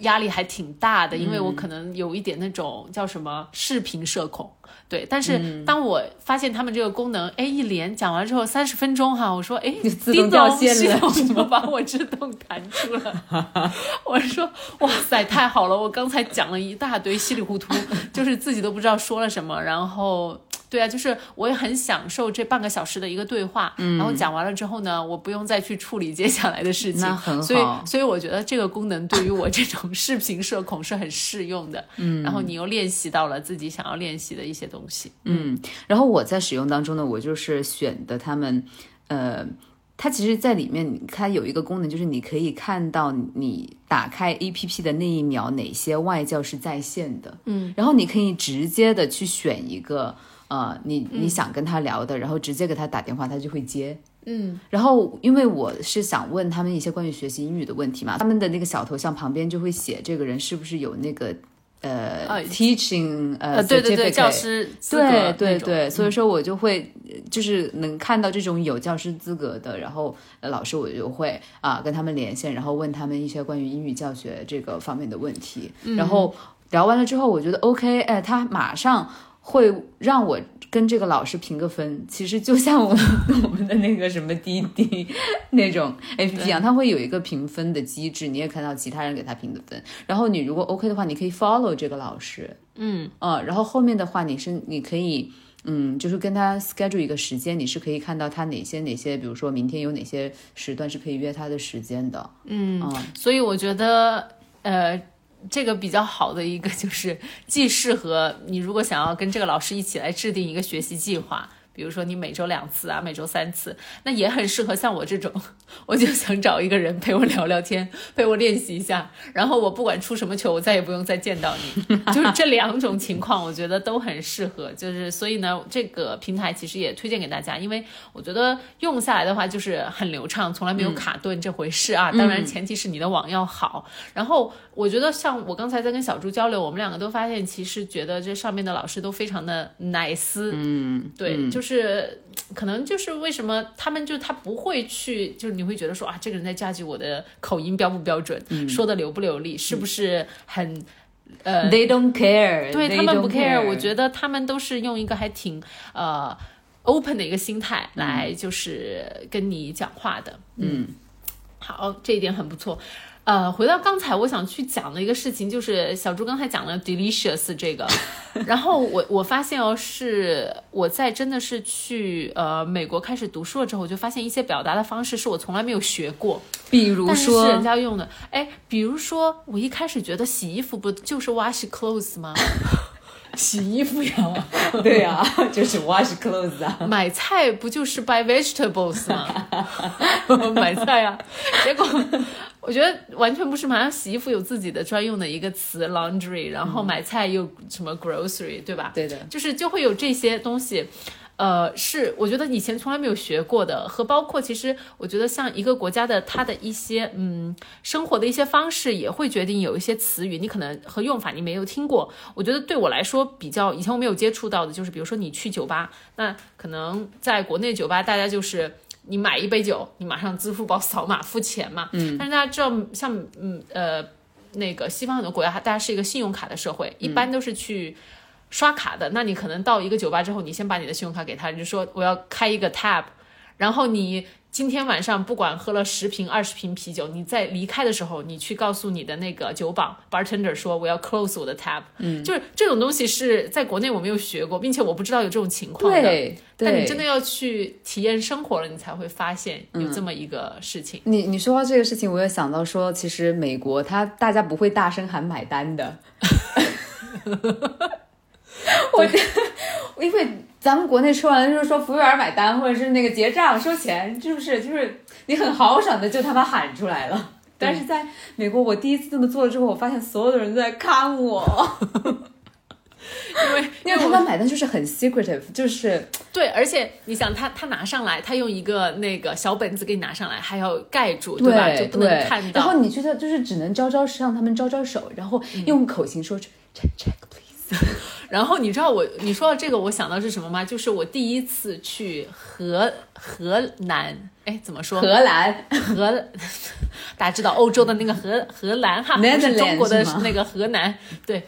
S1: 压力还挺大的，因为我可能有一点那种叫什么视频社恐，对。但是当我发现他们这个功能，哎，一连讲完之后三十分钟哈，我说哎，
S2: 自动掉线
S1: 了，怎么把我自动弹出了？*laughs* 我说哇塞，太好了！我刚才讲了一大堆稀里糊涂，就是自己都不知道说了什么，然后。对啊，就是我也很享受这半个小时的一个对话，嗯然后讲完了之后呢，我不用再去处理接下来的事情，
S2: 那很好。
S1: 所以，所以我觉得这个功能对于我这种视频社恐是很适用的。
S2: 嗯，
S1: 然后你又练习到了自己想要练习的一些东西。
S2: 嗯，然后我在使用当中呢，我就是选的他们，呃，它其实，在里面它有一个功能，就是你可以看到你打开 APP 的那一秒哪些外教是在线的。
S1: 嗯，
S2: 然后你可以直接的去选一个。呃，你你想跟他聊的，然后直接给他打电话，他就会接。
S1: 嗯，
S2: 然后因为我是想问他们一些关于学习英语的问题嘛，他们的那个小头像旁边就会写这个人是不是有那个呃 teaching 呃
S1: 对对对教师
S2: 对对对，所以说我就会就是能看到这种有教师资格的，然后老师我就会啊跟他们连线，然后问他们一些关于英语教学这个方面的问题，然后聊完了之后，我觉得 OK，哎，他马上。会让我跟这个老师评个分，其实就像我们 *laughs* 我们的那个什么滴滴那种 A P P 一样，它会有一个评分的机制，你也看到其他人给他评的分。然后你如果 OK 的话，你可以 follow 这个老师，
S1: 嗯
S2: 呃，然后后面的话你是你可以嗯，就是跟他 schedule 一个时间，你是可以看到他哪些哪些，比如说明天有哪些时段是可以约他的时间的，
S1: 嗯，所以我觉得呃。这个比较好的一个 *laughs* 就是，既适合你如果想要跟这个老师一起来制定一个学习计划。比如说你每周两次啊，每周三次，那也很适合像我这种，*laughs* 我就想找一个人陪我聊聊天，陪我练习一下，然后我不管出什么球，我再也不用再见到你。*laughs* 就是这两种情况，我觉得都很适合。就是所以呢，这个平台其实也推荐给大家，因为我觉得用下来的话就是很流畅，从来没有卡顿这回事啊。当然前提是你的网要好。然后我觉得像我刚才在跟小朱交流，我们两个都发现，其实觉得这上面的老师都非常的 nice。嗯，对，就是可能就是为什么他们就他不会去，就是你会觉得说啊，这个人在 judge 我的口音标不标准，说的流不流利，是不是很。呃
S2: ，They don't care，
S1: 对他们不 care，我觉得他们都是用一个还挺呃 open 的一个心态来就是跟你讲话的。嗯，好，这一点很不错。呃，回到刚才我想去讲的一个事情，就是小猪刚才讲了 delicious 这个，*laughs* 然后我我发现哦，是我在真的是去呃美国开始读书了之后，我就发现一些表达的方式是我从来没有学过，
S2: 比如
S1: 说人，家用的。哎，比如说我一开始觉得洗衣服不就是 wash clothes 吗？*laughs* 洗衣服呀，*laughs*
S2: 对啊，就是 wash clothes 啊，
S1: 买菜不就是 buy vegetables 吗？买菜啊，结果我觉得完全不是嘛，像洗衣服有自己的专用的一个词 laundry，然后买菜又什么 grocery，对吧？
S2: 对的，
S1: 就是就会有这些东西。呃，是我觉得以前从来没有学过的，和包括其实我觉得像一个国家的它的一些嗯生活的一些方式，也会决定有一些词语你可能和用法你没有听过。我觉得对我来说比较以前我没有接触到的，就是比如说你去酒吧，那可能在国内酒吧大家就是你买一杯酒，你马上支付宝扫码付钱嘛。嗯。但是大家知道，像嗯呃那个西方很多国家，大家是一个信用卡的社会，一般都是去。刷卡的，那你可能到一个酒吧之后，你先把你的信用卡给他，你就说我要开一个 tab，然后你今天晚上不管喝了十瓶、二十瓶啤酒，你在离开的时候，你去告诉你的那个酒保 bartender 说我要 close 我的 tab，嗯，就是这种东西是在国内我没有学过，并且我不知道有这种情况的。
S2: 对对
S1: 但你真的要去体验生活了，你才会发现有这么一个事情。
S2: 你你说到这个事情，我也想到说，其实美国它大家不会大声喊买单的。*laughs* 我 *laughs* 因为咱们国内吃完了就是说服务员买单，或者是那个结账收钱，是不是？就是你很豪爽的就他妈喊出来了。但是在美国，我第一次这么做了之后，我发现所有的人都在看我，*laughs*
S1: 因为 *laughs*
S2: 因为他们买单就是很 secretive，就是
S1: 对，而且你想他他拿上来，他用一个那个小本子给你拿上来，还要盖住，吧？
S2: 对
S1: 就不能看到。
S2: 然后你觉得就是只能招招让他们招招手，然后用口型说 check check please。
S1: 然后你知道我你说到这个，我想到是什么吗？就是我第一次去荷荷兰，哎，怎么说？
S2: 荷兰
S1: 荷，大家知道欧洲的那个荷荷兰哈，不是中国的那个河南，对。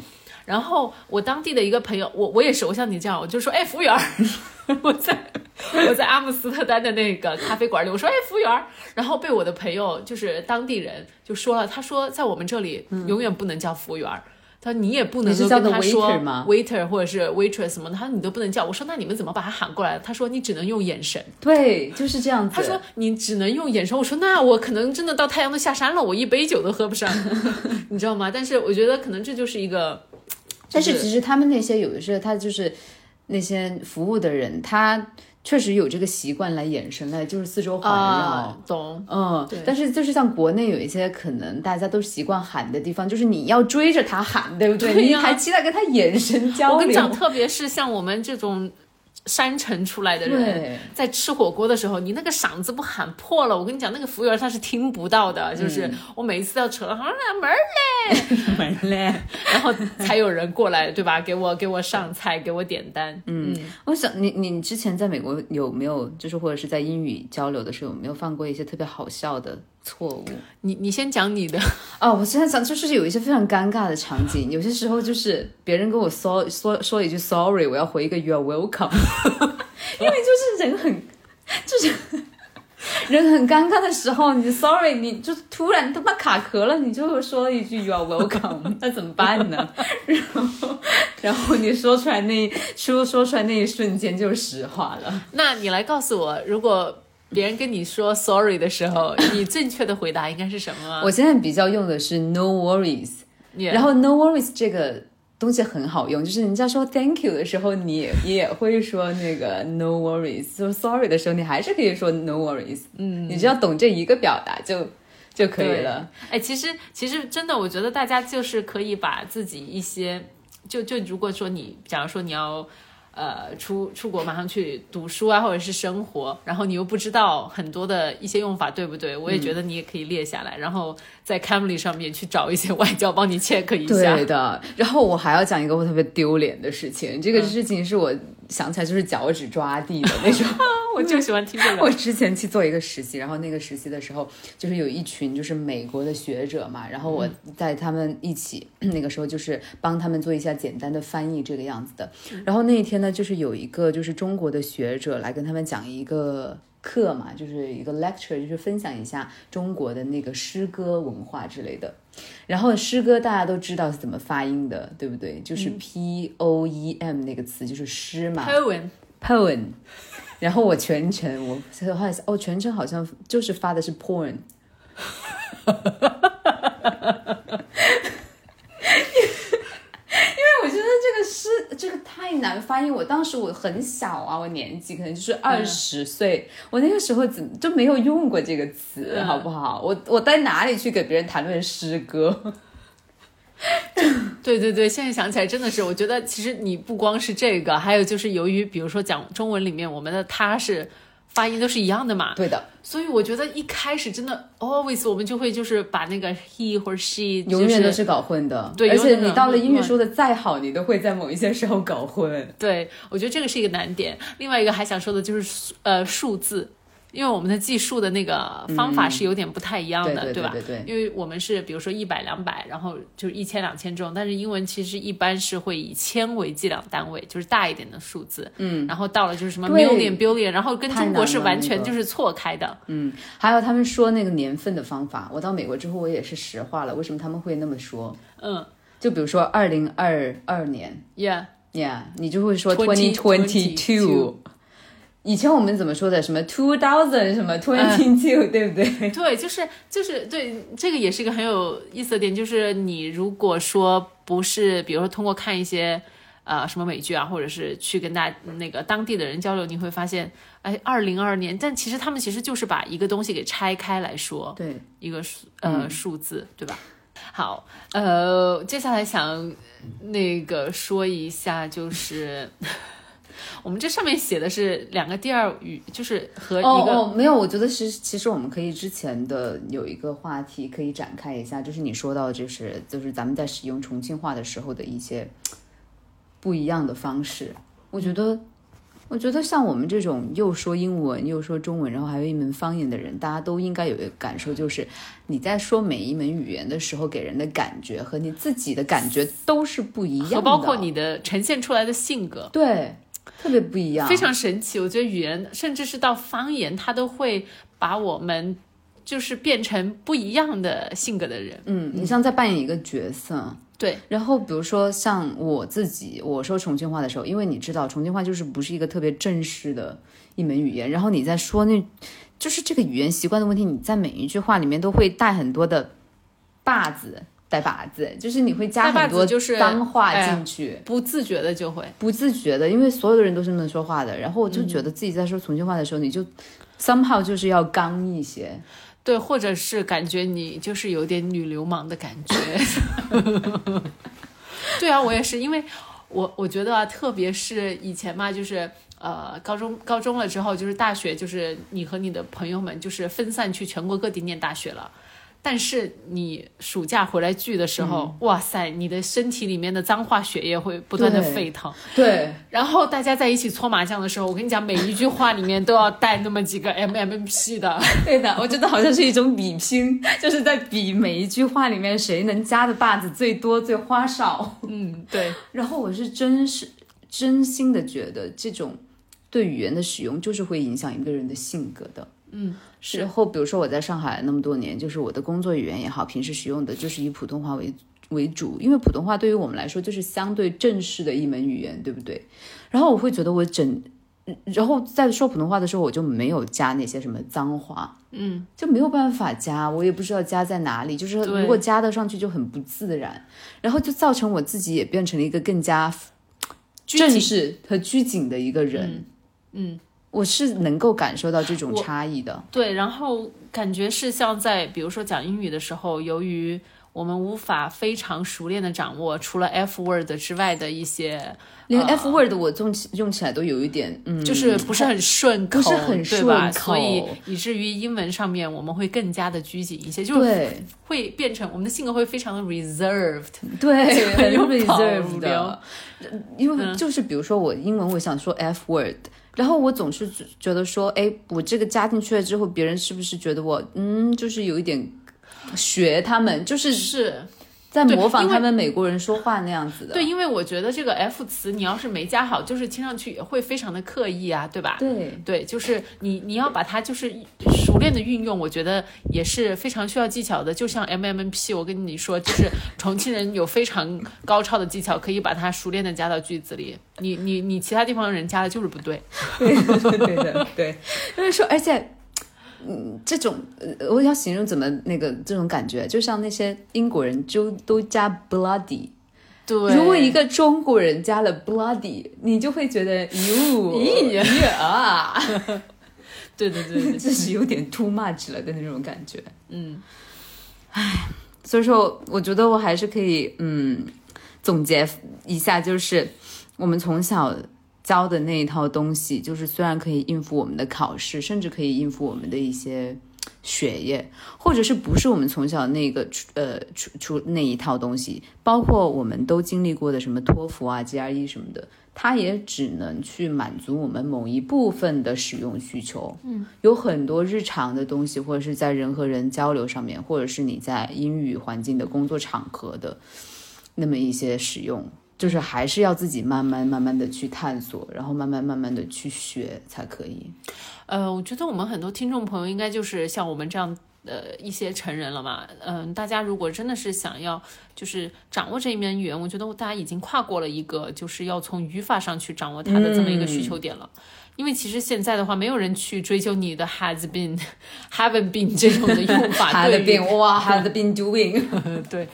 S1: 然后我当地的一个朋友，我我也是，我像你这样，我就说，哎，服务员儿，*laughs* 我在我在阿姆斯特丹的那个咖啡馆里，我说，哎，服务员儿，然后被我的朋友就是当地人就说了，他说在我们这里永远不能叫服务员儿。他说你也不能够
S2: 你是叫的
S1: 跟他说
S2: waiter
S1: 或者是 waitress 什么的，他说你都不能叫。我说那你们怎么把他喊过来？他说你只能用眼神。
S2: 对，就是这样子。
S1: 他说你只能用眼神。我说那我可能真的到太阳都下山了，我一杯酒都喝不上，*laughs* 你知道吗？但是我觉得可能这就是一个，
S2: 但是其实他们那些有的时候，他就是那些服务的人，他确实有这个习惯来眼神来，就是四周环绕。
S1: 啊，懂。
S2: 嗯
S1: 对，
S2: 但是就是像国内有一些可能大家都习惯喊的地方，就是你要追着他喊，对不对？你还期待跟他眼神交流。
S1: 我跟你讲，特别是像我们这种山城出来的人，
S2: 对，
S1: 在吃火锅的时候，你那个嗓子不喊破了，我跟你讲，那个服务员他是听不到的。就是我每一次要扯了，好像门儿嘞，
S2: 门嘞。
S1: 然后才有人过来，对吧？给我给我上菜，给我点单。嗯，
S2: 我想你你之前在美国有没有就是或者是在英语交流的时候有没有犯过一些特别好笑的错误？
S1: 你你先讲你的。*laughs*
S2: 哦，我现在想就是有一些非常尴尬的场景，*laughs* 有些时候就是别人跟我说说说一句 sorry，我要回一个 you're welcome，*laughs* 因为就是人很就是。人很尴尬的时候，你 sorry，你就突然他妈卡壳了，你就说了一句 you are welcome，那怎么办呢？然后，然后你说出来那说说出来那一瞬间就是实话了。
S1: 那你来告诉我，如果别人跟你说 sorry 的时候，*laughs* 你正确的回答应该是什么吗？
S2: 我现在比较用的是 no worries，然后 no worries 这个东西很好用，就是人家说 thank you 的时候，你也你也会说那个 no worries，说 sorry 的时候，你还是可以说 no worries。嗯，你只要懂这一个表达就就可以了。
S1: 哎，其实其实真的，我觉得大家就是可以把自己一些，就就如果说你，假如说你要。呃，出出国马上去读书啊，或者是生活，然后你又不知道很多的一些用法，对不对？我也觉得你也可以列下来，然后在 Camly 上面去找一些外教帮你 check 一
S2: 下。对的。然后我还要讲一个我特别丢脸的事情，这个事情是我。想起来就是脚趾抓地的那种，*laughs*
S1: 我就喜欢听这个。
S2: 我之前去做一个实习，然后那个实习的时候，就是有一群就是美国的学者嘛，然后我在他们一起，*clears throat* 那个时候就是帮他们做一下简单的翻译这个样子的。然后那一天呢，就是有一个就是中国的学者来跟他们讲一个。课嘛，就是一个 lecture，就是分享一下中国的那个诗歌文化之类的。然后诗歌大家都知道是怎么发音的，对不对？就是 p o e m 那个词，就是诗嘛。
S1: poem，poem。
S2: 然后我全程我好像哦，全程好像就是发的是 porn。*laughs* 这个诗，这个太难翻译。我当时我很小啊，我年纪可能就是二十岁，我那个时候怎就没有用过这个词，好不好？我我在哪里去给别人谈论诗歌？*laughs*
S1: 对对对，现在想起来真的是，我觉得其实你不光是这个，还有就是由于比如说讲中文里面，我们的他是。发音都是一样的嘛？
S2: 对的，
S1: 所以我觉得一开始真的 always 我们就会就是把那个 he 或者 she
S2: 永远都是搞混的。对，而且你到了英语说的再好，你都会在某一些时候搞混。
S1: 对，我觉得这个是一个难点。另外一个还想说的就是呃数字。因为我们的计数的那个方法是有点不太一样的，
S2: 对
S1: 吧？
S2: 对对。
S1: 因为我们是比如说一百、两百，然后就是一千、两千这种，但是英文其实一般是会以千为计量单位，就是大一点的数字。嗯。然后到了就是什么 million、billion，然后跟中国是完全就是错开的。
S2: 嗯。还有他们说那个年份的方法，我到美国之后我也是石化了，为什么他们会那么说？嗯。就比如说二零二二年
S1: ，Yeah
S2: Yeah，你就会说 twenty twenty two。以前我们怎么说的？什么 two thousand 什么 twenty two，对不对？
S1: 对，就是就是对，这个也是一个很有意思的点，就是你如果说不是，比如说通过看一些呃什么美剧啊，或者是去跟大那个当地的人交流，你会发现，哎，二零二年，但其实他们其实就是把一个东西给拆开来说，
S2: 对，
S1: 一个数呃数字，对吧？好，呃，接下来想那个说一下就是。我们这上面写的是两个第二语，就是和一个
S2: 哦，没有，我觉得是其实我们可以之前的有一个话题可以展开一下，就是你说到就是就是咱们在使用重庆话的时候的一些不一样的方式。我觉得，我觉得像我们这种又说英文又说中文，然后还有一门方言的人，大家都应该有一个感受，就是你在说每一门语言的时候，给人的感觉和你自己的感觉都是不一样的，
S1: 包括你的呈现出来的性格，
S2: 对。特别不一样，
S1: 非常神奇。我觉得语言，甚至是到方言，它都会把我们就是变成不一样的性格的人。
S2: 嗯，你像在扮演一个角色，
S1: 对。
S2: 然后比如说像我自己，我说重庆话的时候，因为你知道重庆话就是不是一个特别正式的一门语言，然后你在说那，就是这个语言习惯的问题，你在每一句话里面都会带很多的把子。带把子，就是你会加很多脏话进去，
S1: 不自觉的就会
S2: 不自觉的，因为所有的人都是那么说话的。然后我就觉得自己在说重庆话的时候，你就 somehow 就是要刚一些，
S1: 对，或者是感觉你就是有点女流氓的感觉。*laughs* 对啊，我也是，因为我我觉得啊，特别是以前嘛，就是呃，高中高中了之后，就是大学，就是你和你的朋友们就是分散去全国各地念大学了。但是你暑假回来聚的时候，哇塞，你的身体里面的脏话血液会不断的沸腾。
S2: 对。
S1: 然后大家在一起搓麻将的时候，我跟你讲，每一句话里面都要带那么几个 M M P 的。*laughs*
S2: 对的，我觉得好像是一种比拼，*laughs* 就是在比每一句话里面谁能加的把子最多、最花哨。
S1: 嗯，对。
S2: 然后我是真是真心的觉得，这种对语言的使用就是会影响一个人的性格的。
S1: 嗯。
S2: 之后，比如说我在上海那么多年，就是我的工作语言也好，平时使用的就是以普通话为为主，因为普通话对于我们来说就是相对正式的一门语言，对不对？然后我会觉得我整然后在说普通话的时候，我就没有加那些什么脏话，嗯，就没有办法加，我也不知道加在哪里，就是如果加的上去就很不自然，然后就造成我自己也变成了一个更加正式和拘谨的一个人。
S1: 嗯，
S2: 我是能够感受到这种差异的。
S1: 对，然后感觉是像在比如说讲英语的时候，由于我们无法非常熟练的掌握除了 F word 之外的一些，
S2: 连 F word 我用起用起来都有一点，嗯，
S1: 就是不是很顺口，
S2: 不是很
S1: 对吧？
S2: 顺口
S1: 所以以至于英文上面我们会更加的拘谨一些，就是
S2: 对
S1: 会变成我们的性格会非常的 reserved。
S2: 对，很 reserved 的。因为就是比如说我英文我想说 F word，然后我总是觉得说，哎，我这个加进去了之后，别人是不是觉得我嗯，就是有一点学他们，就是
S1: 是
S2: 在模仿他们美国人说话那样子的。
S1: 对，因为我觉得这个 F 词你要是没加好，就是听上去也会非常的刻意啊，对吧？
S2: 对
S1: 对，就是你你要把它就是熟练的运用，我觉得也是非常需要技巧的。就像 M M N P，我跟你说，就是重庆人有非常高超的技巧，可以把它熟练的加到句子里。你你你其他地方人加的就是不对。
S2: 对对的，对，*laughs* 就是说，而且。嗯，这种呃，我要形容怎么那个这种感觉，就像那些英国人就都加 bloody，
S1: 对，
S2: 如果一个中国人加了 bloody，你就会觉得 *laughs* 哟
S1: 咦
S2: 啊，
S1: 对对对对，*laughs*
S2: 这是有点 too much 了的那种感觉。
S1: 嗯，
S2: 所以说，我觉得我还是可以嗯总结一下，就是我们从小教的那一套东西，就是虽然可以应付我们的考试，甚至可以应付我们的一些学业，或者是不是我们从小那个呃出出那一套东西，包括我们都经历过的什么托福啊、GRE 什么的。它也只能去满足我们某一部分的使用需求。嗯，有很多日常的东西，或者是在人和人交流上面，或者是你在英语环境的工作场合的那么一些使用，就是还是要自己慢慢慢慢的去探索，然后慢慢慢慢的去学才可以。
S1: 呃，我觉得我们很多听众朋友应该就是像我们这样。的，一些成人了嘛，嗯、大家如果真的是想要就是掌握这一门语言，我觉得大家已经跨过了一个就是要从语法上去掌握它的这么一个需求点了。因为其实现在的话，没有人去追究你的 has been、*laughs* haven't been 这种的用法 *laughs* 于
S2: been 哇，had been doing，*laughs*
S1: 对，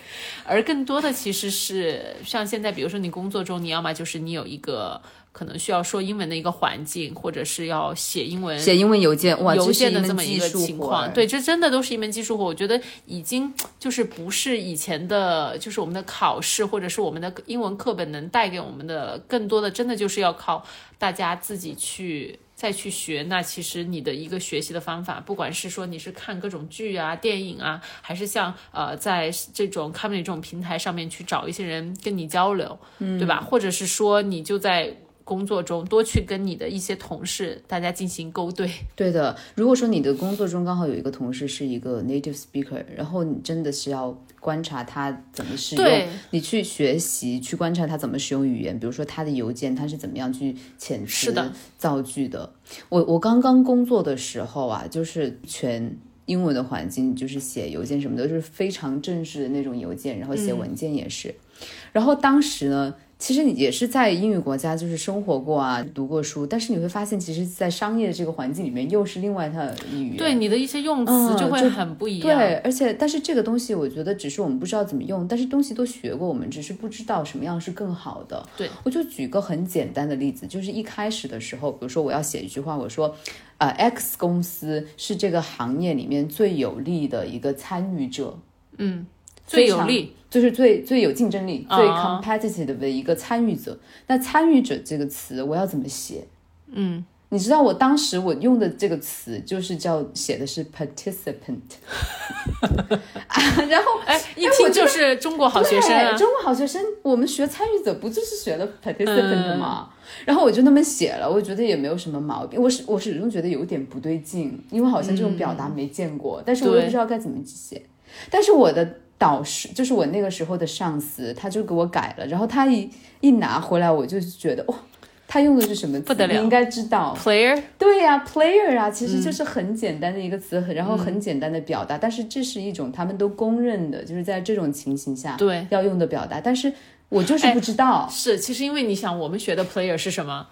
S1: 而更多的其实是像现在，比如说你工作中，你要么就是你有一个可能需要说英文的一个环境，或者是要写英文。
S2: 写英文邮件哇，
S1: 邮件的
S2: 这
S1: 这么一个情况，对，这真的都是一门技术活。我觉得已经就是不是以前的，就是我们的考试或者是我们的英文课本能带给我们的，更多的真的就是要靠大家自己去再去学。那其实你的一个学习的方法，不管是说你是看各种剧啊、电影啊，还是像呃在这种 Comedy 这种平台上面去找一些人跟你交流，嗯，对吧？或者是说你就在。工作中多去跟你的一些同事大家进行勾兑，
S2: 对的，如果说你的工作中刚好有一个同事是一个 native speaker，然后你真的是要观察他怎么使用，你去学习，去观察他怎么使用语言，比如说他的邮件，他是怎么样去遣词
S1: 的
S2: 造句的。我我刚刚工作的时候啊，就是全。英文的环境就是写邮件什么的，就是非常正式的那种邮件，然后写文件也是。然后当时呢，其实你也是在英语国家就是生活过啊，读过书，但是你会发现，其实，在商业这个环境里面，又是另外一套语言。
S1: 对你的一些用词
S2: 嗯
S1: 就会很不一样。
S2: 对，而且但是这个东西，我觉得只是我们不知道怎么用，但是东西都学过，我们只是不知道什么样是更好的。
S1: 对，
S2: 我就举个很简单的例子，就是一开始的时候，比如说我要写一句话，我说，呃，X 公司是这个行业里面最有利的一个参与者，
S1: 最有力，
S2: 就是最最有竞争力、
S1: 啊
S2: 最 competitive 的一个参与者。那参与者这个词，我要怎么写？
S1: 嗯，
S2: 你知道我当时我用的这个词就是叫写的是 participant，啊、*laughs* 然后
S1: 哎，一听就是中国好学生啊，。
S2: 中国好学生，我们学参与者不就是学了 participant 吗？然后我就那么写了，我觉得也没有什么毛病。我始我始终觉得有点不对劲，因为好像这种表达没见过，但是我又不知道该怎么写。但是我的导师，就是我那个时候的上司，他就给我改了，然后他一一拿回来，我就觉得哇。他用的是什么词？
S1: 不得了
S2: 你应该知道。
S1: Player，
S2: 对呀、p l a y e r 啊，其实就是很简单的一个词，然后很简单的表达，但是这是一种他们都公认的，就是在这种情形下
S1: 对，
S2: 要用的表达，但是我就是不知道。
S1: 是，其实因为你想，我们学的 player 是什么？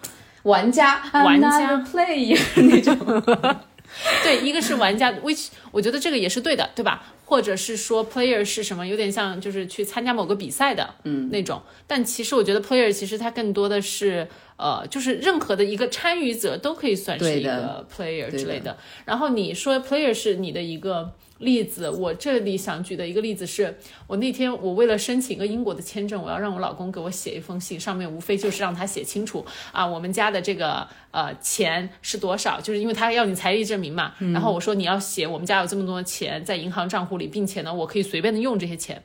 S2: 玩家，
S1: 玩家
S2: player 那种。*laughs*
S1: 对，一个是玩家，which 我觉得这个也是对的，对吧？或者是说 player 是什么，有点像就是去参加某个比赛的，嗯，那种。但其实我觉得 player 其实它更多的是，呃，就是任何的一个参与者都可以算是一个 player 之类的。然后你说 player 是你的一个。例子，我这里想举的一个例子是，我那天我为了申请一个英国的签证，我要让我老公给我写一封信，上面无非就是让他写清楚啊，我们家的这个呃钱是多少，就是因为他要你财力证明嘛。然后我说你要写我们家有这么多钱在银行账户里，并且呢我可以随便的用这些钱。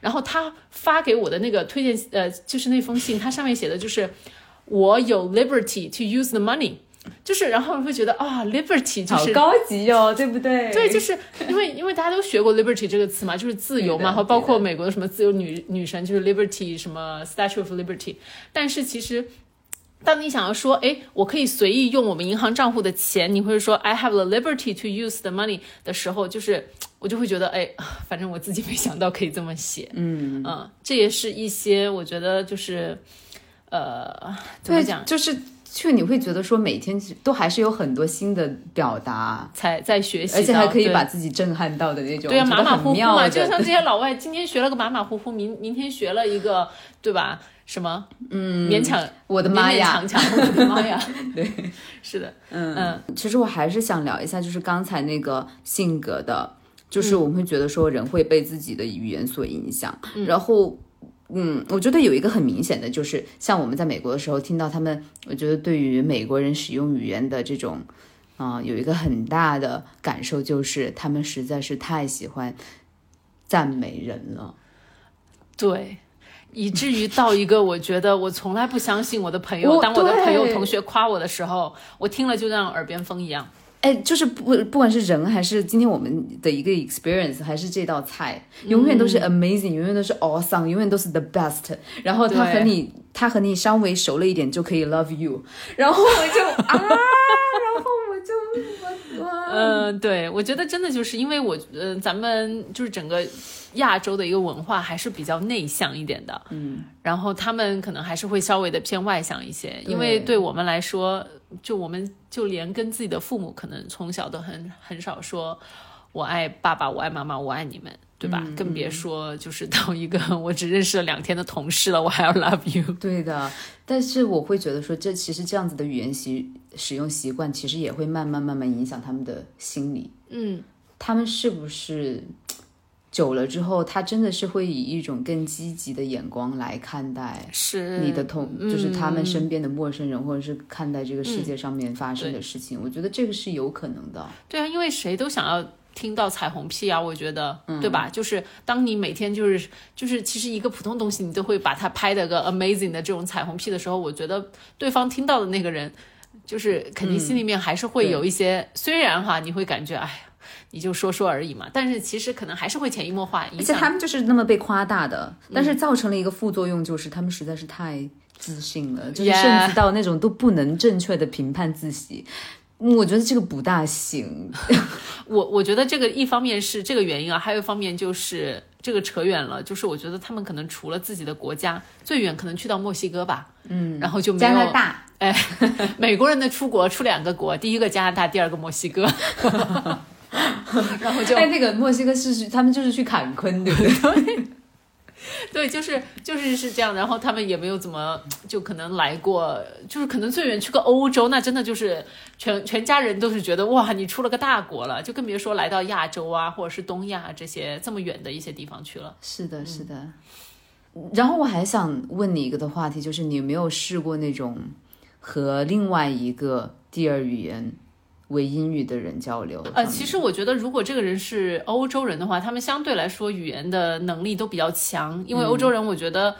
S1: 然后他发给我的那个推荐呃就是那封信，它上面写的就是我有 liberty to use the money。就是，然后会觉得啊，liberty 就是
S2: 好高级哦，对不对？
S1: 对，就是因为因为大家都学过 liberty 这个词嘛，就是自由嘛，和包括美国的什么自由女女神就是 liberty 什么 statue of liberty。但是其实，当你想要说，哎，我可以随意用我们银行账户的钱，你会说 I have the liberty to use the money 的时候，就是我就会觉得，哎，反正我自己没想到可以这么写，嗯嗯，这也是一些我觉得就是，呃，怎么讲，
S2: 就是。就你会觉得说每天都还是有很多新的表达，
S1: 才在学习，
S2: 而且还可以把自己震撼到的那种，
S1: 对啊，马马虎虎
S2: 嘛，
S1: 就像这些老外，今天学了个马马虎虎，明明天学了一个，对吧？什么？嗯，勉强，
S2: 我的妈呀，
S1: 勉强强，我的妈呀，*laughs*
S2: 对，
S1: 是的，
S2: 嗯嗯。其实我还是想聊一下，就是刚才那个性格的，就是我们会觉得说人会被自己的语言所影响，然后。嗯，我觉得有一个很明显的，就是像我们在美国的时候听到他们，我觉得对于美国人使用语言的这种，啊，有一个很大的感受，就是他们实在是太喜欢赞美人了。
S1: 对，以至于到一个，我觉得我从来不相信我的朋友，当我的朋友同学夸我的时候，我听了就像耳边风一样。
S2: 哎，就是不不管是人还是今天我们的一个 experience，还是这道菜，永远都是 amazing，永远都是 awesome，永远都是 the best。然后他和你，他和你稍微熟了一点就可以 love you。然后我就啊，然后我就 *laughs*
S1: 嗯，对，我觉得真的就是因为我呃，咱们就是整个亚洲的一个文化还是比较内向一点的，嗯，然后他们可能还是会稍微的偏外向一些，因为对我们来说。就我们就连跟自己的父母，可能从小都很很少说“我爱爸爸，我爱妈妈，我爱你们”，对吧？更别说就是到一个我只认识了两天的同事了，我还要 love you。
S2: 对的，但是我会觉得说，这其实这样子的语言习使用习惯，其实也会慢慢慢慢影响他们的心理。嗯，他们是不是？久了之后，他真的是会以一种更积极的眼光来看待
S1: 是
S2: 你的同，就是他们身边的陌生人，或者是看待这个世界上面发生的事情。我觉得这个是有可能的。
S1: 对啊，因为谁都想要听到彩虹屁啊，我觉得，对吧？就是当你每天就是就是其实一个普通东西，你都会把它拍的个 amazing 的这种彩虹屁的时候，我觉得对方听到的那个人，就是肯定心里面还是会有一些，虽然哈，你会感觉哎呀。你就说说而已嘛，但是其实可能还是会潜移默化。
S2: 而且他们就是那么被夸大的，但是造成了一个副作用，就是他们实在是太自信了，就是甚至到那种都不能正确的评判自己。我觉得这个不大行。*laughs*
S1: 我我觉得这个一方面是这个原因啊，还有一方面就是这个扯远了，就是我觉得他们可能除了自己的国家，最远可能去到墨西哥吧。嗯，然后就
S2: 加拿大。
S1: 哎，*laughs* 美国人的出国出两个国，第一个加拿大，第二个墨西哥。*laughs* *laughs* 然后就
S2: 哎，那个墨西哥是他们就是去坎昆，对不对？*laughs*
S1: 对，就是就是是这样。然后他们也没有怎么就可能来过，就是可能最远去个欧洲，那真的就是全全家人都是觉得哇，你出了个大国了，就更别说来到亚洲啊，或者是东亚这些这么远的一些地方去了。
S2: 是的，是的。然后我还想问你一个的话题，就是你有没有试过那种和另外一个第二语言？为英语的人交流，
S1: 呃，其实我觉得，如果这个人是欧洲人的话，他们相对来说语言的能力都比较强，因为欧洲人，我觉得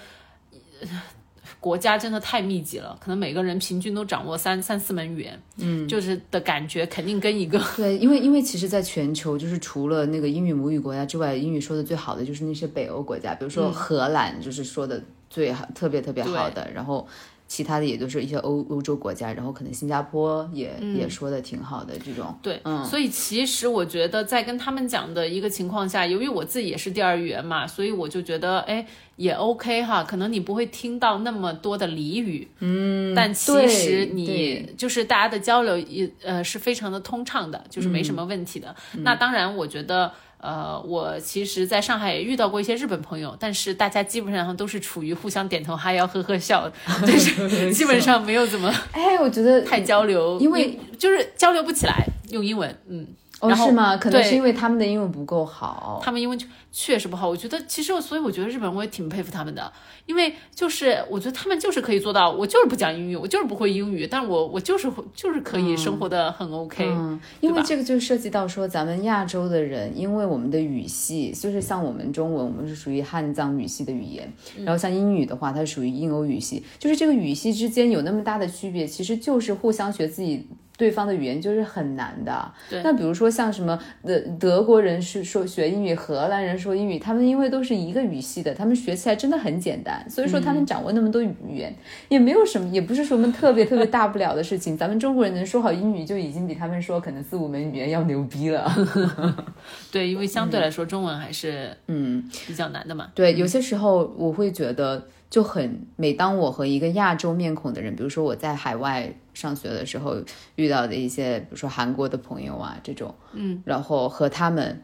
S1: 国家真的太密集了，可能每个人平均都掌握三三四门语言，嗯，就是的感觉肯定跟一个 *laughs*
S2: 对，因为因为其实，在全球就是除了那个英语母语国家之外，英语说的最好的就是那些北欧国家，比如说荷兰，就是说的最好，特别特别好的，然后。其他的也都是一些欧欧洲国家，然后可能新加坡也、也说的挺好的这种。
S1: 对，所以其实我觉得在跟他们讲的一个情况下，由于我自己也是第二语言嘛，所以我就觉得，哎，也 OK 哈，可能你不会听到那么多的俚语，嗯，但其实你就是大家的交流也呃是非常的通畅的，就是没什么问题的。那当然，我觉得。呃，我其实在上海也遇到过一些日本朋友，但是大家基本上都是处于互相点头哈腰、呵呵笑，但是 *laughs* 基本上没有怎么
S2: 哎，我觉得
S1: 太交流，
S2: 因为
S1: 就是交流不起来，用英文，嗯，
S2: 哦
S1: 然后
S2: 是吗？可能是因为他们的英文不够好。
S1: 他们英文确确实不好。我觉得其实，所以我觉得日本人我也挺佩服他们的，因为就是我觉得他们就是可以做到，我就是不讲英语，我就是不会英语，但我我就是会就是可以生活的很 OK，、
S2: 嗯，因为这个就涉及到说，咱们亚洲的人，因为我们的语系就是像我们中文，我们是属于汉藏语系的语言，
S1: 嗯
S2: 然后像英语的话，它属于印欧语系，就是这个语系之间有那么大的区别，其实就是互相学自己。对方的语言就是很难的。
S1: 对
S2: 那比如说像什么德德国人是说学英语，荷兰人说英语，他们因为都是一个语系的，他们学起来真的很简单。所以说他们掌握那么多语言，也没有什么，也不是什么特别特别大不了的事情。咱们中国人能说好英语，就已经比他们说可能四五门语言要牛逼了。*laughs* *laughs*
S1: 对，因为相对来说中文还是
S2: 嗯，
S1: 比较难的嘛。
S2: 对，有些时候我会觉得就很，每当我和一个亚洲面孔的人，比如说我在海外上学的时候遇到的一些，比如说韩国的朋友啊这种，嗯，然后和他们。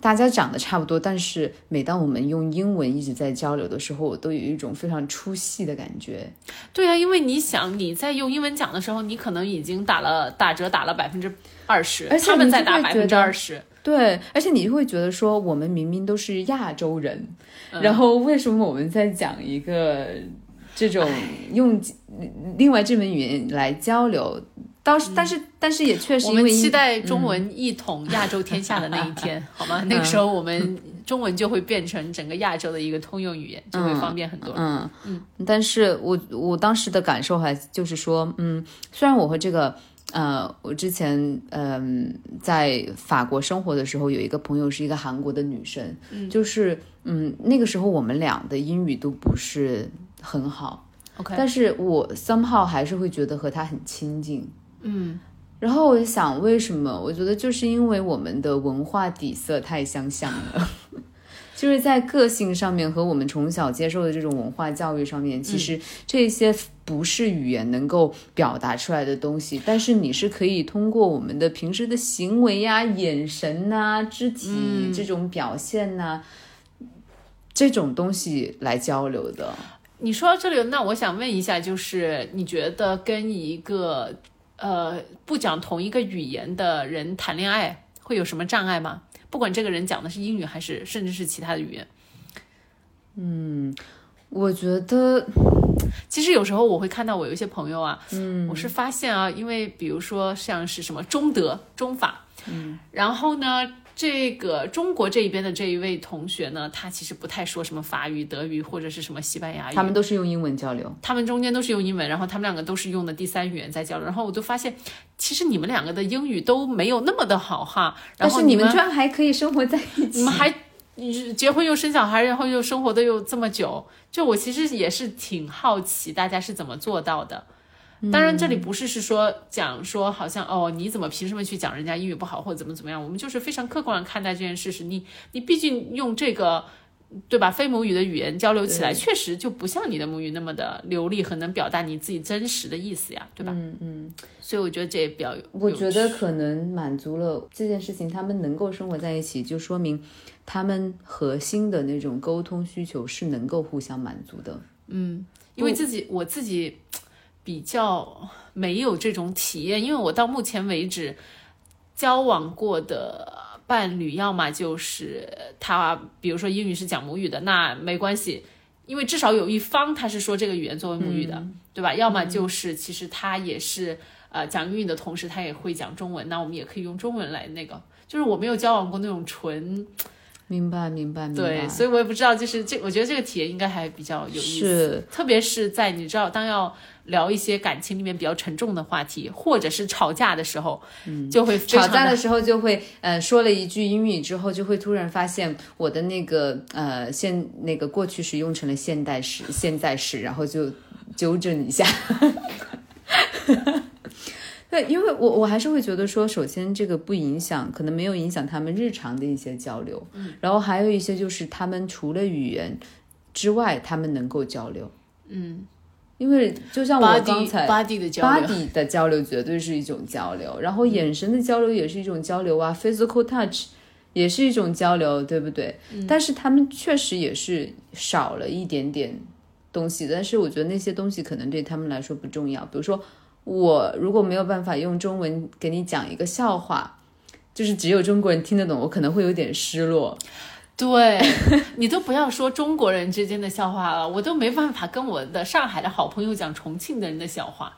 S2: 大家长得差不多，但是每当我们用英文一直在交流的时候，我都有一种非常出戏的感觉。
S1: 对啊，因为你想你在用英文讲的时候，你可能已经打了打折打了百分之二十，
S2: 而且
S1: 他们在打百分之二十。
S2: 对，而且你就会觉得说，我们明明都是亚洲人，
S1: 嗯
S2: 然后为什么我们在讲一个这种用另外这门语言来交流？倒是，但是，但是也确实
S1: 嗯我们期待中文一统亚洲天下的那一天，*laughs* 好吗？那个时候我们中文就会变成整个亚洲的一个通用语言，就会方便很多。
S2: 嗯嗯，但是我我当时的感受还就是说，嗯，虽然我和这个呃，我之前嗯、在法国生活的时候，有一个朋友是一个韩国的女生，嗯，就是嗯那个时候我们俩的英语都不是很好
S1: ，OK，
S2: 但是我 somehow 还是会觉得和她很亲近。
S1: 嗯，
S2: 然后我就想，为什么？我觉得就是因为我们的文化底色太相像了，就是在个性上面和我们从小接受的这种文化教育上面，其实这些不是语言能够表达出来的东西，但是你是可以通过我们的平时的行为呀、眼神呐、肢体这种表现呐、这种东西来交流的。
S1: 你说到这里，那我想问一下，就是你觉得跟一个呃不讲同一个语言的人谈恋爱会有什么障碍吗？不管这个人讲的是英语还是甚至是其他的语言，嗯
S2: 我觉得，*sniffs*
S1: 其实有时候我会看到我有一些朋友啊，嗯，我是发现啊，因为比如说像是什么中德、中法，嗯，然后呢，这个中国这一边的这一位同学呢，他其实不太说什么法语、德语或者是什么西班牙语，
S2: 他们都是用英文交流。
S1: 他们中间都是用英文，然后他们两个都是用的第三语言在交流，然后我就发现，其实你们两个的英语都没有那么的好哈，然
S2: 但是你
S1: 们
S2: 们居然还可以生活在一起，
S1: 你们还你结婚又生小孩，然后又生活的又这么久，就我其实也是挺好奇大家是怎么做到的。当然，这里不是是说讲说好像哦，你怎么凭什么去讲人家英语不好或者怎么怎么样？我们就是非常客观的看待这件事实。你你毕竟用这个对吧非母语的语言交流起来，确实就不像你的母语那么的流利和能表达你自己真实的意思呀，对吧？嗯嗯。所以我觉得这也比较有，
S2: 我觉得可能满足了这件事情，他们能够生活在一起，就说明他们核心的那种沟通需求是能够互相满足的。
S1: 嗯因为自己我自己比较没有这种体验，因为我到目前为止交往过的伴侣，要么就是他，比如说英语是讲母语的，那没关系，因为至少有一方他是说这个语言作为母语的，对吧？要么就是其实他也是呃讲英语的同时，他也会讲中文，那我们也可以用中文来那个。就是我没有交往过那种纯
S2: 明白，明白，明白。
S1: 对，所以我也不知道，就是这，我觉得这个体验应该还比较有意思，特别是在你知道，当要聊一些感情里面比较沉重的话题，或者是吵架的时候，嗯，就会
S2: 吵架的时候就会，呃，说了一句英语之后，就会突然发现我的那个呃现那个过去时用成了现代时、现在时，然后就纠正一下。*laughs* 对，因为我我还是会觉得说，首先这个不影响，可能没有影响他们日常的一些交流，嗯，然后还有一些就是他们除了语言之外，他们能够交流，
S1: 嗯，
S2: 因为就像我刚才
S1: body 的交流
S2: ，body 的交流绝对是一种交流，然后眼神的交流也是一种交流啊、p h y s i c a l touch 也是一种交流，对不对？但是他们确实也是少了一点点东西，但是我觉得那些东西可能对他们来说不重要。比如说，我如果没有办法用中文给你讲一个笑话，就是只有中国人听得懂，我可能会有点失落。
S1: 对你都不要说中国人之间的笑话了，我都没办法跟我的上海的好朋友讲重庆的人的笑话，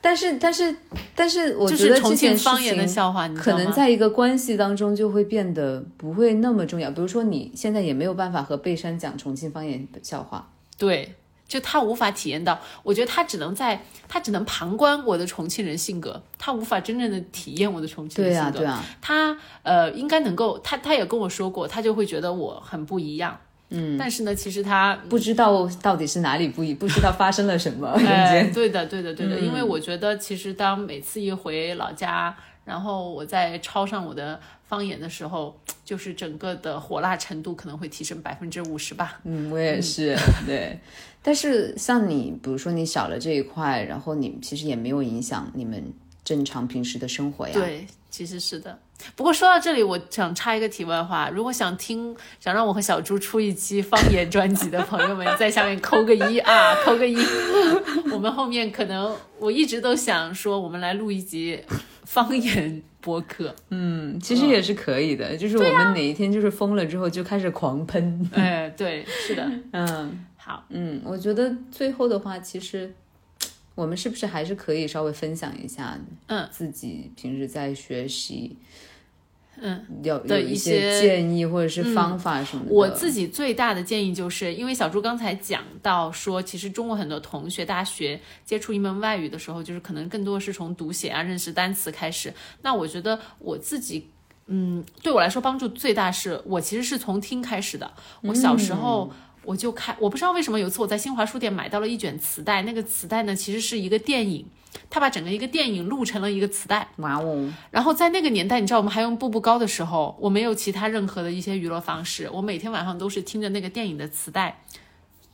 S2: 但是，但是，但是，我
S1: 就是重
S2: 觉得重
S1: 庆方言的笑话，你
S2: 可？能在一个关系当中就会变得不会那么重要。比如说，你现在也没有办法和贝山讲重庆方言的笑话，
S1: 对，就他无法体验到，我觉得他只能在，他只能旁观我的重庆人性格，他无法真正的体验我的重庆人
S2: 对啊，
S1: 性格。
S2: 对啊，
S1: 他呃应该能够，他他也跟我说过，他就会觉得我很不一样。嗯，但是呢，其实他
S2: 不知道到底是哪里不一，不知道发生了什么，中 *laughs*
S1: 哎，对的，对的，对的，因
S2: 嗯
S1: 为我觉得其实当每次一回老家，然后我在抄上我的方言的时候，就是整个的火辣程度可能会提升百分之五十吧。
S2: 嗯，我也是，对。但是像你，比如说你少了这一块，然后你其实也没有影响你们正常平时的生活呀。
S1: 对，其实是的。不过说到这里，我想插一个题外话，如果想听，想让我和小猪出一期方言专辑的朋友们，在下面扣个一 *laughs* 啊，扣个一。*laughs* 我们后面可能我一直都想说，我们来录一集方言播客。
S2: 嗯，其实也是可以的，就是我们哪一天就是疯了之后就开始狂喷。
S1: 哎，对，是的，*laughs*
S2: 嗯。
S1: 好，
S2: 嗯，我觉得最后的话，其实我们是不是还是可以稍微分享一下，
S1: 嗯，
S2: 自己平时在学习，
S1: 嗯，
S2: 有
S1: 的一
S2: 有一些建议或者是方法什么的。
S1: 我自己最大的建议就是，因为小朱刚才讲到说，其实中国很多同学，大学接触一门外语的时候，就是可能更多是从读写啊、认识单词开始。那我觉得我自己。嗯，对我来说帮助最大是我其实是从听开始的。我小时候我就看，我不知道为什么有一次我在新华书店买到了一卷磁带，那个磁带呢其实是一个电影，他把整个一个电影录成了一个磁带。
S2: 哇哦，
S1: 然后在那个年代，你知道我们还用步步高的时候，我没有其他任何的一些娱乐方式，我每天晚上都是听着那个电影的磁带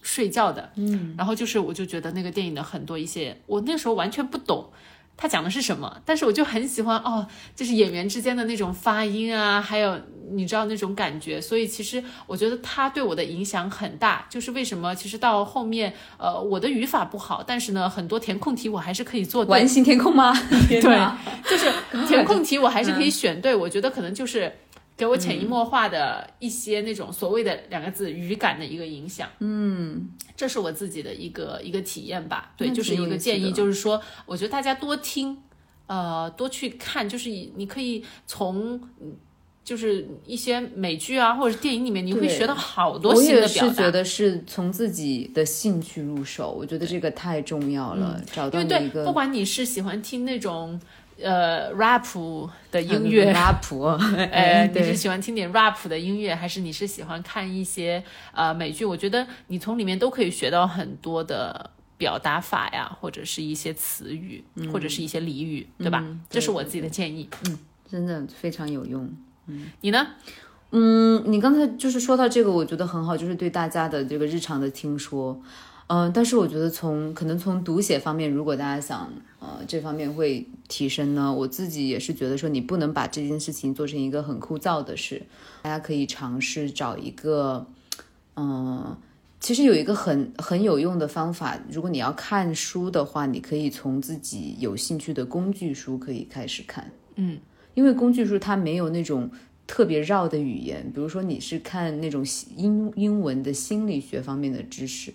S1: 睡觉的。嗯，然后就是我就觉得那个电影的很多一些，我那时候完全不懂。他讲的是什么？但是我就很喜欢哦，就是演员之间的那种发音啊，还有你知道那种感觉，所以其实我觉得他对我的影响很大。就是为什么其实到后面，呃，我的语法不好，但是呢，很多填空题我还是可以做对。
S2: 完形填空吗？*laughs*
S1: 对
S2: 哪，
S1: 就是填空题我还是可以选对，我觉得可能就是给我潜移默化的一些那种所谓的两个字语感的一个影响。嗯，这是我自己的一个一个体验吧。对，就是一个建议，就是说，我觉得大家多听，呃，多去看，就是以你可以从。嗯就是一些美剧啊，或者是电影里面，你会学到好多
S2: 我
S1: 新
S2: 也是觉
S1: 的表达。
S2: 得是从自己的兴趣入手，我觉得这个太重要了，找
S1: 因为对，
S2: 到一个
S1: 不管你是喜欢听那种呃 rap 的音乐，，*laughs*
S2: rap，，
S1: 呃，*laughs* *laughs* 你是，喜欢听点 rap 的音乐，还是你是喜欢看一些呃美剧？我觉得你从里面都可以学到很多的表达法呀，或者是一些词语，或者是一些俚语，对吧？
S2: 嗯
S1: 这是我自己的建议。
S2: 嗯真的非常有用。
S1: 嗯你呢？
S2: 嗯，你刚才就是说到这个，我觉得很好，就是对大家的这个日常的听说。嗯、但是我觉得从可能从读写方面，如果大家想呃这方面会提升呢，我自己也是觉得说你不能把这件事情做成一个很枯燥的事，大家可以尝试找一个，嗯、其实有一个很很有用的方法，如果你要看书的话，你可以从自己有兴趣的工具书可以开始看。
S1: 嗯，
S2: 因为工具书它没有那种特别绕的语言，比如说你是看那种英英文的心理学方面的知识，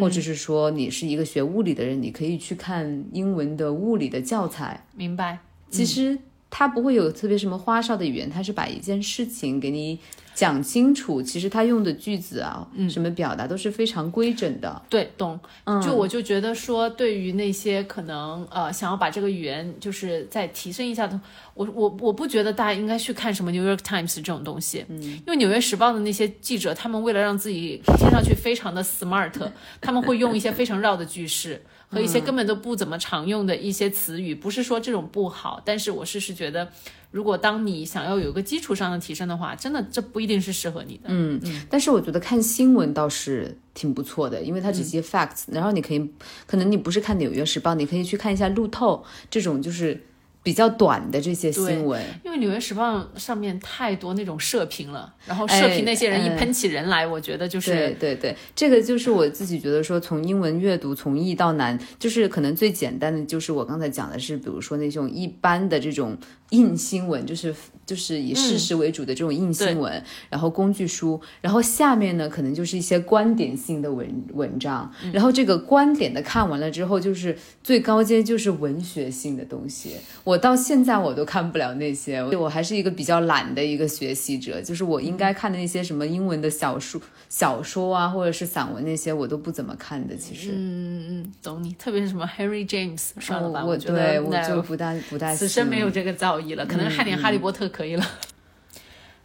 S2: 或者是说你是一个学物理的人，你可以去看英文的物理的教材。
S1: 明白？
S2: 其实它不会有特别什么花哨的语言，他是把一件事情给你讲清楚，其实他用的句子啊，什么表达都是非常规整的。
S1: 对，懂。就我就觉得说，对于那些可能呃想要把这个语言就是再提升一下的，我我我不觉得大家应该去看什么《New York Times》这种东西，嗯，因为《纽约时报》的那些记者，他们为了让自己听上去非常的 smart，*laughs* 他们会用一些非常绕的句式。和一些根本都不怎么常用的一些词语，不是说这种不好，但是我是是觉得，如果当你想要有一个基础上的提升的话，真的这不一定是适合你的。
S2: 嗯嗯。但是我觉得看新闻倒是挺不错的，因为它这些 facts，然后你可以，可能你不是看《纽约时报》，你可以去看一下路透这种就是。比较短的这些新闻，
S1: 因为《纽约时报》上面太多那种社评了，然后社评那些人一喷起人来，我觉得就是
S2: 对对对，这个就是我自己觉得说，从英文阅读从易到难，就是可能最简单的就是我刚才讲的是，比如说那种一般的这种硬新闻，就是就是以事实为主的这种硬新闻，然后工具书，然后下面呢可能就是一些观点性的文文章，然后这个观点的看完了之后，就是最高阶就是文学性的东西。我到现在我都看不了那些，我还是一个比较懒的一个学习者，就是我应该看的那些什么英文的小说、小说啊，或者是散文那些，我都不怎么看的。其实，
S1: 嗯嗯嗯，懂你，特别是什么 Harry James，算了吧，
S2: 我
S1: 觉得
S2: 我就不大不大，
S1: 此生没有这个造诣了，可能看点哈利波特可以了。*laughs*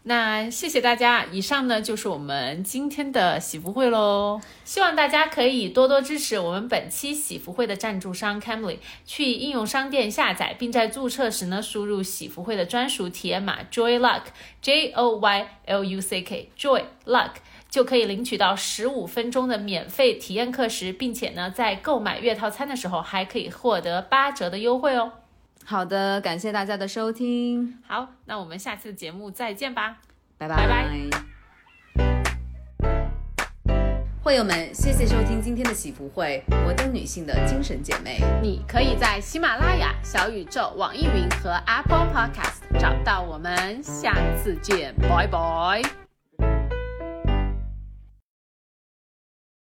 S1: 那谢谢大家，以上呢就是我们今天的喜福会喽。希望大家可以多多支持我们本期喜福会的赞助商 Camly，去应用商店下载，并在注册时呢输入喜福会的专属体验码 Joy Luck J O Y L U C K Joy Luck，就可以领取到十五分钟的免费体验课时，并且呢在购买月套餐的时候还可以获得八折的优惠哦。
S2: 好的，感谢大家的收听。
S1: 好，那我们下期的节目再见吧，
S2: 拜拜拜
S1: 拜。
S2: 会友们，谢谢收听今天的喜福会，摩登女性的精神姐妹。
S1: 你可以在喜马拉雅、小宇宙、网易云和 Apple Podcast 找到我们。下次见，拜拜。